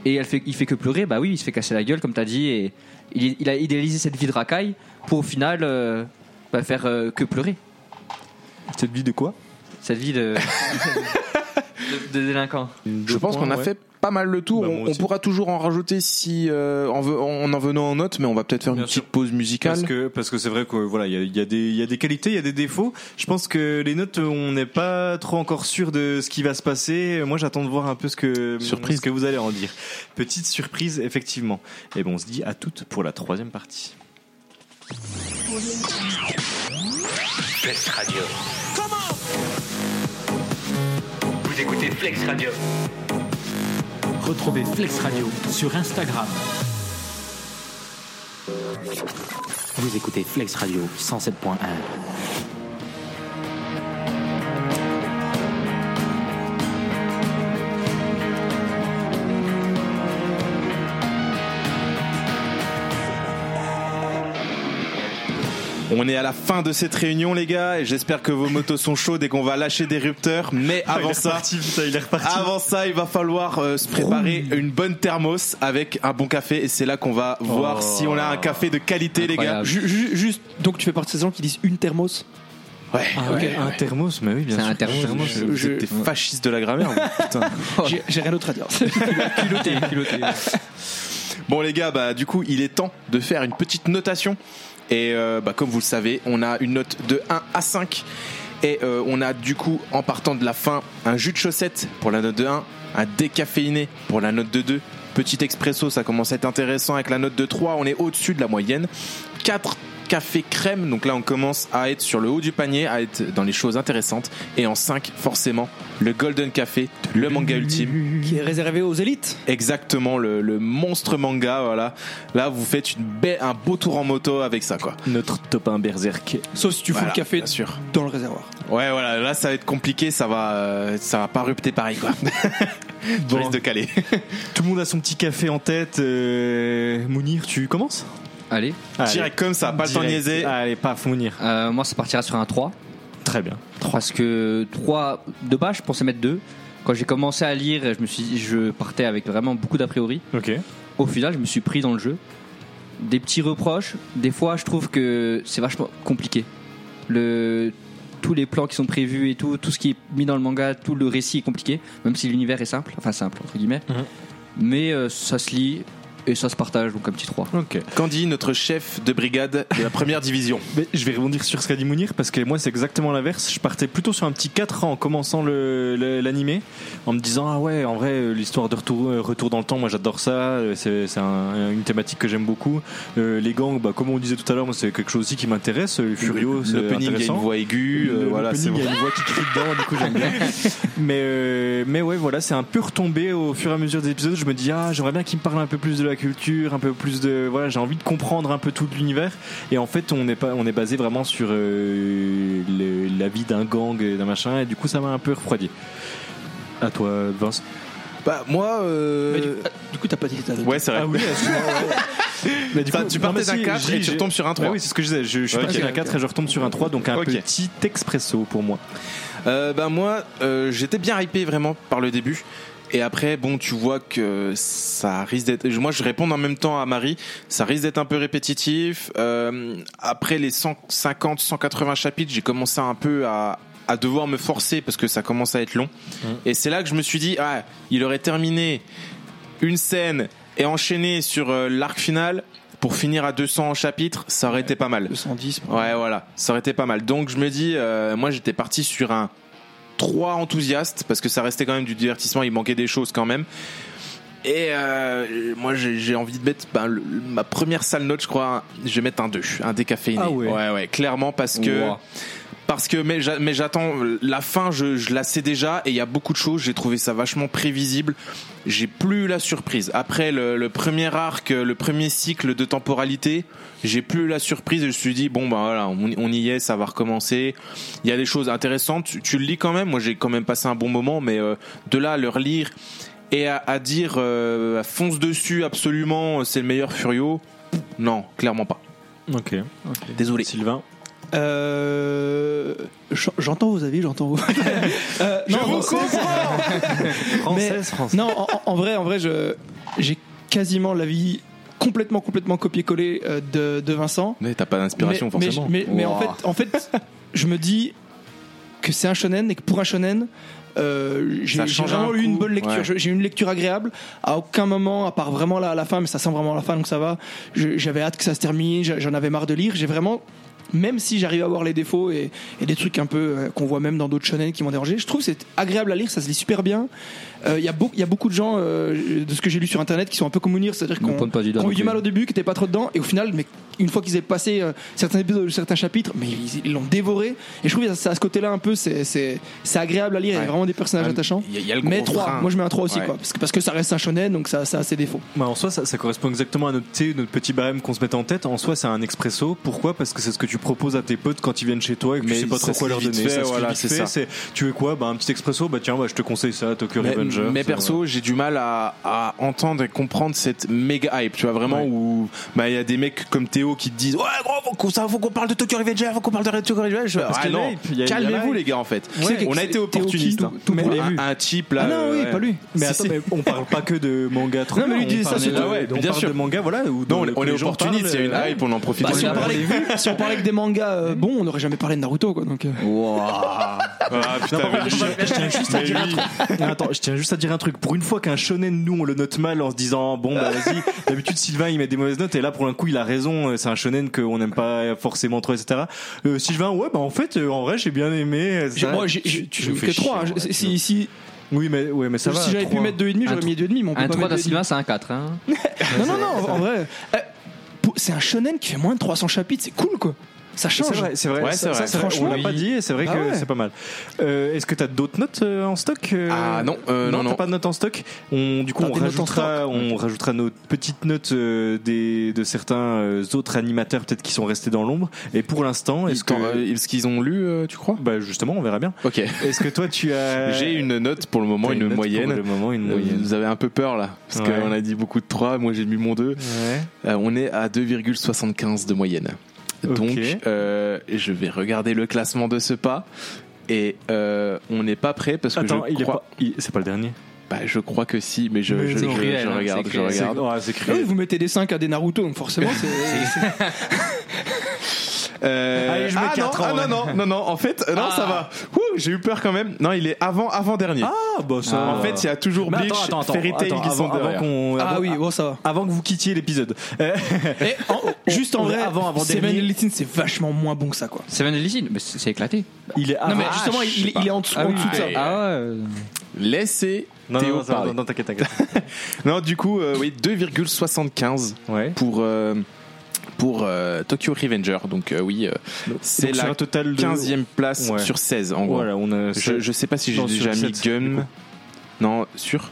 et elle fait, il fait que pleurer, bah oui il se fait casser la gueule comme t'as dit, et il, il a idéalisé cette vie de racaille pour au final euh, bah, faire euh, que pleurer. Cette vie de quoi? Cette vie de, de, de délinquant. Je pense qu'on a fait pas mal le tour. Bah, on, pourra toujours en rajouter si euh, en, en en venant en note, mais on va peut-être faire Bien une sûr. petite pause musicale. Parce que parce que c'est vrai que voilà il y a, il y a des il y a des qualités il y a des défauts je pense que les notes on n'est pas trop encore sûr de ce qui va se passer moi j'attends de voir un peu ce que Surprise. ce que vous allez en dire petite surprise effectivement et bon on se dit à toutes pour la troisième partie Flex Radio. Vous écoutez Flex Radio. Retrouvez Flex Radio sur Instagram. Vous écoutez Flex Radio 107.1. On est à la fin de cette réunion, les gars, et j'espère que vos motos sont chaudes et qu'on va lâcher des rupteurs. Mais Ah, avant ça, il est reparti avant ça, il va falloir euh, se préparer une bonne thermos avec un bon café, et c'est là qu'on va voir Oh. si on a un café de qualité, les gars. Ju- Juste, donc tu fais partie de ces gens qui disent une thermos? Ouais. Ah, ok. un thermos mais oui bien C'est sûr un thermos. Je- Vous êtes des fascistes de la grammaire. J'ai j'ai rien d'autre à dire. Culotté, culotté. Bon les gars, bah du coup il est temps de faire une petite notation. Et euh, bah, comme vous le savez, on a une note de 1 à 5. Et euh, on a du coup, en partant de la fin, un jus de chaussette pour la note de 1, un décaféiné pour la note de 2. Petit expresso, ça commence à être intéressant avec la note de 3, on est au-dessus de la moyenne. 4 café crème, donc là on commence à être sur le haut du panier, à être dans les choses intéressantes. Et en 5, forcément, le Golden Café, le manga ultime. qui est réservé aux élites. Exactement, le, le monstre manga, voilà. Là, vous faites une belle, un beau tour en moto avec ça, quoi. notre top 1 berserk Sauf si tu fous le café bien sûr. dans le réservoir. Ouais, voilà, là, ça va être compliqué, ça va, euh, ça va pas rupter pareil, quoi. Je risque de caler. tout le monde a son petit café en tête euh, Mounir tu commences? Allez, Allez. Direct comme ça, pas le temps de Direct. niaiser. allez paf Mounir euh, moi ça partira sur un 3. très bien Parce que 3 de base, je pensais mettre 2. Quand j'ai commencé à lire, je me suis dit, je partais avec vraiment beaucoup d'a priori. ok Au final, je me suis pris dans le jeu. Des petits reproches. Des fois, je trouve que c'est vachement compliqué. Le, tous les plans qui sont prévus et tout, tout ce qui est mis dans le manga, tout le récit est compliqué, même si l'univers est simple, enfin simple entre guillemets. Mhm. Mais euh, ça se lit et ça se partage, donc un petit 3. ok Candy, notre chef de brigade de la première division. Mais je vais rebondir sur ce qu'a dit Mounir parce que moi c'est exactement l'inverse. Je partais plutôt sur un petit 4 en commençant le- le- l'animé en me disant ah ouais en vrai euh, l'histoire de retour, euh, retour dans le temps moi j'adore ça euh, c'est c'est un- une thématique que j'aime beaucoup. Euh, les gangs bah, comme on disait tout à l'heure moi c'est quelque chose aussi qui m'intéresse. Euh, Furio c'est L'opening, il y a une voix aiguë, euh, Le- voilà, il y a une voix qui crie dedans, du coup j'aime bien. mais, euh, mais ouais, voilà, c'est un peu retombé au fur et à mesure des épisodes. Je me dis, ah, j'aimerais bien qu'il me parle un peu plus de la culture, un peu plus de. Voilà, j'ai envie de comprendre un peu tout l'univers. Et en fait, on est, pas, on est basé vraiment sur euh, le- la vie d'un gang et d'un machin. Et du coup, ça m'a un peu refroidi. À toi, Vince. Bah, moi, euh, du, ah, du coup, t'as pas dit ta note. ouais, c'est vrai. Ah oui, Mais du Ça, tu partais d'un si, 4 et j'ai- tu retombes sur un 3. Bah oui, c'est ce que je disais. Je, je suis parti d'un 4 et je retombe sur un 3, donc un petit expresso pour moi. Euh, bah moi, euh, j'étais bien hypé vraiment par le début. Et après, bon, tu vois que ça risque d'être. Moi, je réponds en même temps à Marie. Ça risque d'être un peu répétitif. Euh, après les 150, 180 chapitres, j'ai commencé un peu à, à devoir me forcer parce que ça commence à être long. Et c'est là que je me suis dit, ah, il aurait terminé une scène et enchaîné sur euh, l'arc final pour finir à 200 chapitres, ça aurait été pas mal. 210. Ouais, voilà, ça aurait été pas mal. Donc je me dis, euh, moi j'étais parti sur un 3 enthousiaste parce que ça restait quand même du divertissement, il manquait des choses quand même. Et euh, moi j'ai envie de mettre ben, le- ma première sale note, je crois, je vais mettre un 2, un décaféiné. Ah ouais. ouais, ouais, clairement parce que. Parce que mais j'a- mais j'attends la fin, je, je la sais déjà et il y a beaucoup de choses. J'ai trouvé ça vachement prévisible. J'ai plus eu la surprise. Après le, le premier arc, le premier cycle de temporalité, j'ai plus eu la surprise. Et je me suis dit bon bah voilà, on, on y est, ça va recommencer. Il y a des choses intéressantes. Tu, tu le lis quand même. Moi j'ai quand même passé un bon moment, mais euh, de là à le relire et à, à dire euh, fonce dessus absolument, c'est le meilleur Furio. Non, clairement pas. Ok. Désolé. Sylvain? Euh, j'en- j'entends vos avis, j'entends vos. Euh, non, Française, française. Non, en, en vrai, en vrai, je j'ai quasiment l'avis complètement, complètement copié-collé euh, de, de Vincent. Mais t'as pas d'inspiration mais, forcément. Mais, mais, mais en fait, en fait, je me dis que c'est un shonen et que pour un shonen, euh, j'ai vraiment un eu une bonne lecture. ouais. Je- J'ai eu une lecture agréable. À aucun moment, à part vraiment là à la fin, mais ça sent vraiment la fin, donc ça va. je- J'avais hâte que ça se termine. J'en avais marre de lire. J'ai vraiment même si j'arrive à voir les défauts et, des trucs un peu euh, qu'on voit même dans d'autres shonen qui m'ont dérangé, je trouve c'est agréable à lire, ça se lit super bien. Euh, Il y, a beau- il y a beaucoup de gens, euh, de ce que j'ai lu sur internet, qui sont un peu comme Mounir, c'est-à-dire On qu'on pointe pas du doigt qui ont eu du mal au début, qui n'étaient pas trop dedans, et au final, mais une fois qu'ils aient passé euh, certains épisodes, certains chapitres, mais ils l'ont dévoré. Et je trouve que ça, à ce côté-là un peu, c'est c'est c'est agréable à lire. Il y a vraiment des personnages Ouais, attachants. il y a- y a le mais gros 3 frein. moi je mets un 3 aussi Ouais. quoi, parce que parce que ça reste un shonen, donc ça, ça a ses défauts. Bah, en soi, ça, ça correspond exactement à notre, notre petit barème qu'on se met en tête. En soi, c'est un expresso. Pourquoi? Parce que c'est ce que tu proposes à tes potes quand ils viennent chez toi et que Mais tu sais pas trop quoi leur donner. fait, ça voilà, fait, ça. Tu veux quoi? Bah un petit expresso. Bah tiens, bah, je te conseille ça, Tokyo Mais, Mais perso, j'ai du mal à, à entendre et comprendre cette méga hype. Tu vois vraiment Ouais. où bah il y a des mecs comme Théo qui te disent ouais gros faut qu'on ça, faut qu'on parle de Tokyo Revenger, faut qu'on parle de Tokyo Revenger. Je fais, Parce ah, non, calmez-vous les gars en fait. Ouais. on a été tout- hein. tout un, un type là. Ah non, oui, ouais. pas lui. Mais Si, attends, si. mais on parle pas que de manga trop Non, mais lui disait ça surtout. Ouais, on Bien sûr. de manga, voilà. Où Non, dans on, est opportunistes, il y a une parlent, hype, on en profite. Bah, si, on parlait, parlé si on parlait que des mangas euh, bons, on n'aurait jamais parlé de Naruto quoi. Donc, euh. Ah, putain, Non, mais je, tiens juste à dire un lui- truc. Non, Attends, je tiens juste à dire un truc. Pour une fois qu'un shonen, nous, on le note mal en se disant bon bah vas-y. D'habitude, Sylvain il met des mauvaises notes et là pour un coup il a raison. C'est un shonen qu'on n'aime pas forcément trop, etc. Euh, Sylvain, ouais bah en fait, euh, en vrai j'ai bien aimé. J'ai- ça. moi, j'ai Tu fais que 3. chier, ouais. Si, si, Oui mais ouais mais ça va. si j'avais pu mettre 2,5, j'aurais mis 2,5, mais on peut Un pas 3 mettre d'un 2,5. Sylvain, c'est un 4. Hein. Non, non, non, en vrai. euh, C'est un shonen qui fait moins de 300 chapitres, c'est cool quoi. Ça C'est change. vrai, c'est vrai. Ouais, ça- vrai. Franchement, on l'a pas dit et c'est vrai Bah que ouais. c'est pas mal. Euh, Est-ce que t'as d'autres notes euh, en stock euh Ah non, euh, non, non. pas de notes en stock? On, du coup, on rajoutera, on rajoutera nos petites notes euh, des, de certains euh, autres animateurs peut-être qui sont restés dans l'ombre. Et pour l'instant, est-ce qu'ils ont lu, euh, tu crois? Bah justement, on verra bien. Ok. Est-ce que toi, tu as J'ai une note pour le moment, une, moyenne. le moment, une Euh, moyenne. Vous avez un peu peur là, parce Ouais. qu'on a dit beaucoup de 3, moi j'ai mis mon 2. Ouais. Euh, on est à 2,75 de moyenne. Donc, euh, je vais regarder le classement de ce pas. Et euh, on n'est pas prêt parce que Attends, je il est crois, pas, il- c'est pas le dernier. bah, je crois que si, mais je, Mais je, je- cruel, je hein, regarde, je regarde. Ah, c'est Ah vous mettez des 5 à des Naruto, donc forcément c'est. Euh, Allez, je mets ah, non, ans, ah, ouais. non, non, non, non, en fait, euh, non, Ah. ça va. Ouh, j'ai eu peur quand même. Non, il est avant, avant dernier. Ah, bah ça. en fait, il y a toujours Mais Bleach, attends, attends, attends, Fairy Tail qui sont avant, avant derrière. qu'on, Ah avant- oui, bon, ça va. avant que vous quittiez l'épisode. Juste en on- vrai, avant- avant Seven dernier. Elite c'est vachement moins bon que ça quoi. Seven Deadly mais c'est éclaté. il est non mais avant- justement, Ah, il, est en dessous, Ah en oui, dessous de ça. ah ouais. Laissez Non, Théo non, non, non, t'inquiète, t'inquiète. Non, du coup, euh, oui, 2,75 Ouais. pour euh, pour euh, Tokyo Revenger. Donc euh, oui, euh, c'est la total de 15e place Ouais. sur 16 en gros. Voilà, on a. Je, je sais pas si j'ai déjà mis 17, du Gum. Non, sur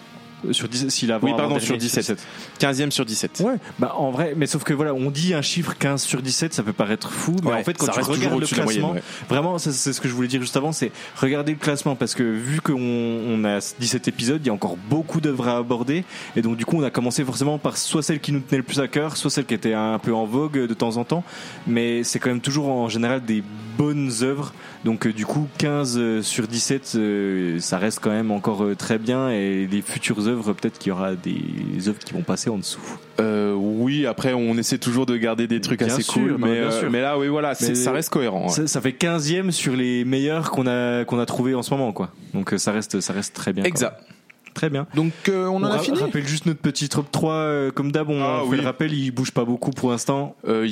Sur 10, s'il a Oui, pardon, sur 17. 15e sur 17. Ouais, bah en vrai, mais sauf que voilà, on dit un chiffre 15 sur 17, ça peut paraître fou, mais Ouais, en fait quand tu regardes le classement, moyenne, vraiment, c'est ce que je voulais dire juste avant, c'est regarder le classement parce que vu qu'on on a 17 épisodes, il y a encore beaucoup d'œuvres à aborder, et donc du coup on a commencé forcément par soit celle qui nous tenait le plus à cœur, soit celle qui était un peu en vogue de temps en temps, mais c'est quand même toujours en général des bonnes œuvres, donc euh, du coup 15 sur 17, euh, ça reste quand même encore euh, très bien, et les futures œuvres, peut-être qu'il y aura des œuvres qui vont passer en dessous. Euh, oui, après on essaie toujours de garder des trucs Bien assez sûr, cool, mais, bien euh, sûr. mais là, oui, voilà, ça reste cohérent. ouais. Ça, ça fait 15e sur les meilleurs qu'on a qu'on a trouvé en ce moment quoi. Donc euh, ça reste ça reste très bien. quoi. Très bien. Donc euh, on en a ra- fini. rappelle juste notre petit top 3 euh, comme d'hab on Ah, fait oui. le rappel, il bouge pas beaucoup pour l'instant. Euh,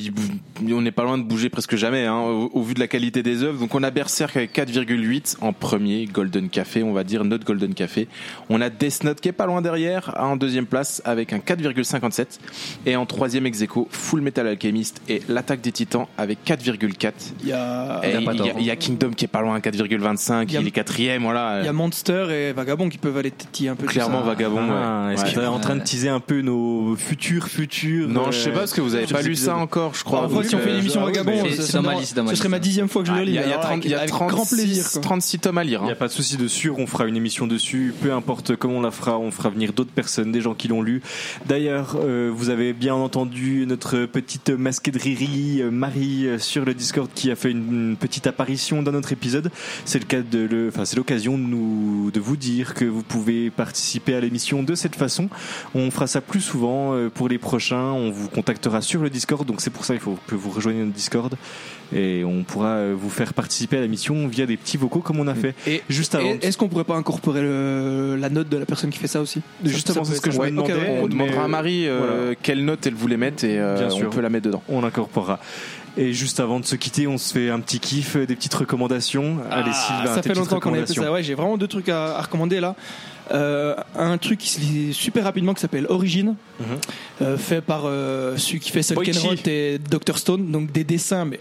on n'est pas loin de bouger presque jamais, hein, au, au vu de la qualité des œuvres. Donc on a Berserk avec 4,8 en premier, Golden Café, on va dire notre Golden Café. On a Death Note qui est pas loin derrière, en deuxième place avec un 4,57 et en troisième ex aequo, Full Metal Alchemist et l'Attaque des Titans avec 4,4. Il y a, y a y, tort. a- il y a Kingdom qui est pas loin à 4,25, Il est quatrième, voilà. il y a Monster et Vagabond qui peuvent aller tétiller un peu. Clairement ça. Vagabond. Ah, ouais. Est-ce Ouais. que tu es en train de teaser un peu nos futurs futurs Non, euh, je sais pas parce que vous avez pas lu ça encore, je crois. En fait, si on Donc, fait euh, l'émission ah Vagabond, c'est dans ma liste, ce serait ma dixième fois que je ah, le lis. Il y a, il y a alors, 30 il y a avec grand 36 plaisir. quoi. 36 tomes à lire. Il n'y hein. a pas de souci dessus, on fera une émission dessus, peu importe comment on la fera, on fera venir d'autres personnes, des gens qui l'ont lu. D'ailleurs, euh, vous avez bien entendu notre petite masquée de Riri, euh, Marie, sur le Discord qui a fait une, une petite apparition dans notre épisode. C'est le cas de le, enfin, c'est l'occasion de nous, de vous dire que vous pouvez participer à l'émission de cette façon. On fera ça plus souvent euh, pour les prochains. On vous contactera sur le Discord, donc c'est pour ça qu'il faut que vous rejoigniez notre Discord et on pourra euh, vous faire participer à la mission via des petits vocaux comme on a fait Et juste avant. est-ce qu'on pourrait pas incorporer le- la note de la personne qui fait ça aussi? Justement, c'est ce que je me Ouais, ok, demandais. On demandera à Marie euh, voilà. quelle note elle voulait mettre et euh, Bien on sûr. peut la mettre dedans. on l'incorporera. Et juste avant de se quitter, on se fait un petit kiff, des petites recommandations. Allez, Ah, Sylvain, ça fait longtemps qu'on a fait ça. Ouais, j'ai vraiment deux trucs à, à recommander là. Euh, un truc qui se lit super rapidement qui s'appelle Origine, Mhm. euh, fait par euh, celui qui fait. Sulkenrod et Dr Stone, donc des dessins mais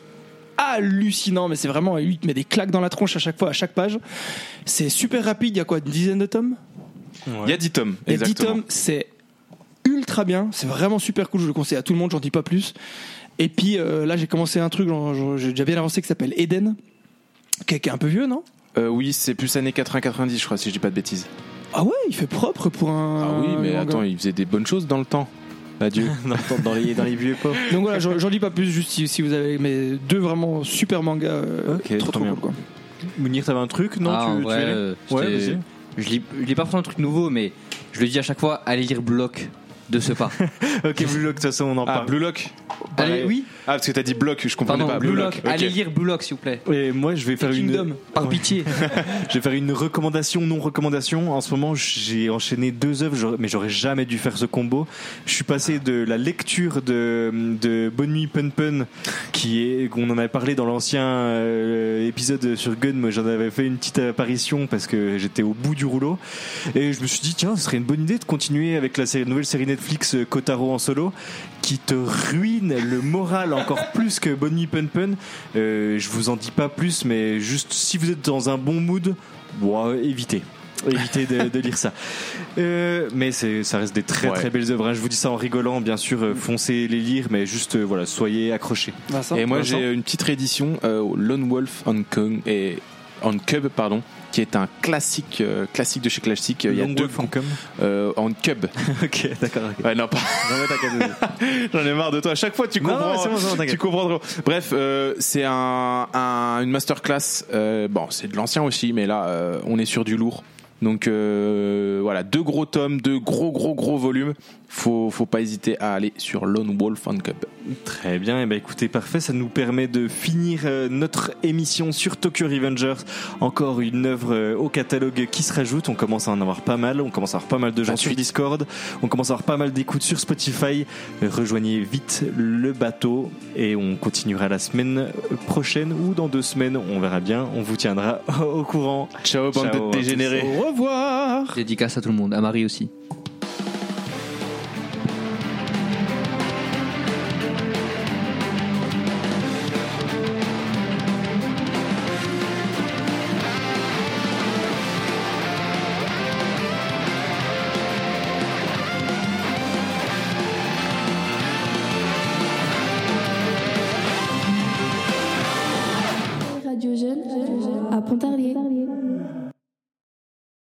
hallucinants, mais c'est vraiment lui qui met des claques dans la tronche à chaque fois, à chaque page. C'est super rapide, il y a quoi, une dizaine de tomes? Il y a 10 tomes. Il y a 10 exactement. tomes, c'est ultra bien, c'est vraiment super cool, je le conseille à tout le monde, j'en dis pas plus. Et puis euh, là j'ai commencé un truc, j'ai déjà bien avancé qui s'appelle Eden, qui est, qui est un peu vieux, non? Euh, oui, c'est plus années 80-90, je crois, si je dis pas de bêtises. Ah ouais, il fait propre pour un. Ah oui, mais manga. attends, il faisait des bonnes choses dans le temps. Adieu. dans, dans les, dans les vieux pas. Donc voilà, j'en dis pas plus, juste si, si vous avez mais deux vraiment super mangas. euh, Ok, trop trop trop bien. cool quoi. Mounir, t'avais un truc Non, Ah, tu, euh, Ouais, c'était- vas-y. je lis, je lis pas forcément un truc nouveau, mais je le dis à chaque fois, allez lire Bloc de ce pas. Ok, Blue Lock, de toute façon, on en Ah, parle. Blue Lock allez, oui, Ah, parce que t'as dit bloc, je comprenais pardon, pas. Blue Lock. Ok. Allez lire Blue Lock, s'il vous plaît. Et moi, je vais faire une. Kingdom. Par pitié. Je vais faire une recommandation, non recommandation. En ce moment, j'ai enchaîné deux œuvres, j'aurais- mais j'aurais jamais dû faire ce combo. Je suis passé de la lecture de, de Bonne Nuit Pun Pun, qui est, qu'on en avait parlé dans l'ancien euh, épisode sur Gun. Moi, j'en avais fait une petite apparition parce que j'étais au bout du rouleau. Et je me suis dit, tiens, ce serait une bonne idée de continuer avec la série- nouvelle série Netflix euh, Kotaro en solo, qui te ruine le moral encore plus que Bonne Nuit Pun Pun. Euh, je vous en dis pas plus, mais juste si vous êtes dans un bon mood, bon, euh, évitez. Évitez de, de lire ça. Euh, mais ça reste des très Ouais. très belles œuvres. hein. Je vous dis ça en rigolant, bien sûr. euh, Foncez les lire, mais juste euh, voilà, soyez accrochés. Vincent Et moi, j'ai une petite réédition, euh, Lone Wolf on Kong et on Cub, pardon, qui est un classique, euh, classique de chez Classique. Il y a deux en euh, on Cub. ok, d'accord. Ouais, non, pas. J'en ai marre de toi. À chaque fois, tu comprends. non, bon, c'est bon, tu t'inquiète. comprends trop. Bref, euh, c'est un, un- une masterclass. Euh, bon, c'est de l'ancien aussi, mais là, euh, on est sur du lourd. Donc euh, voilà, deux gros tomes, deux gros gros gros volumes. Faut faut pas hésiter à aller sur Lone Wolf on Cub. Très bien, et ben écoutez, parfait, ça nous permet de finir euh, notre émission sur Tokyo Revengers. Encore une œuvre euh, au catalogue qui se rajoute, on commence à en avoir pas mal, on commence à avoir pas mal de gens sur 28. Discord, on commence à avoir pas mal d'écoutes sur Spotify. Rejoignez vite le bateau et on continuera la semaine prochaine ou dans deux semaines, on verra bien, on vous tiendra au courant. Ciao bande de dégénérés. Au revoir Dédicace à tout le monde, à Marie aussi.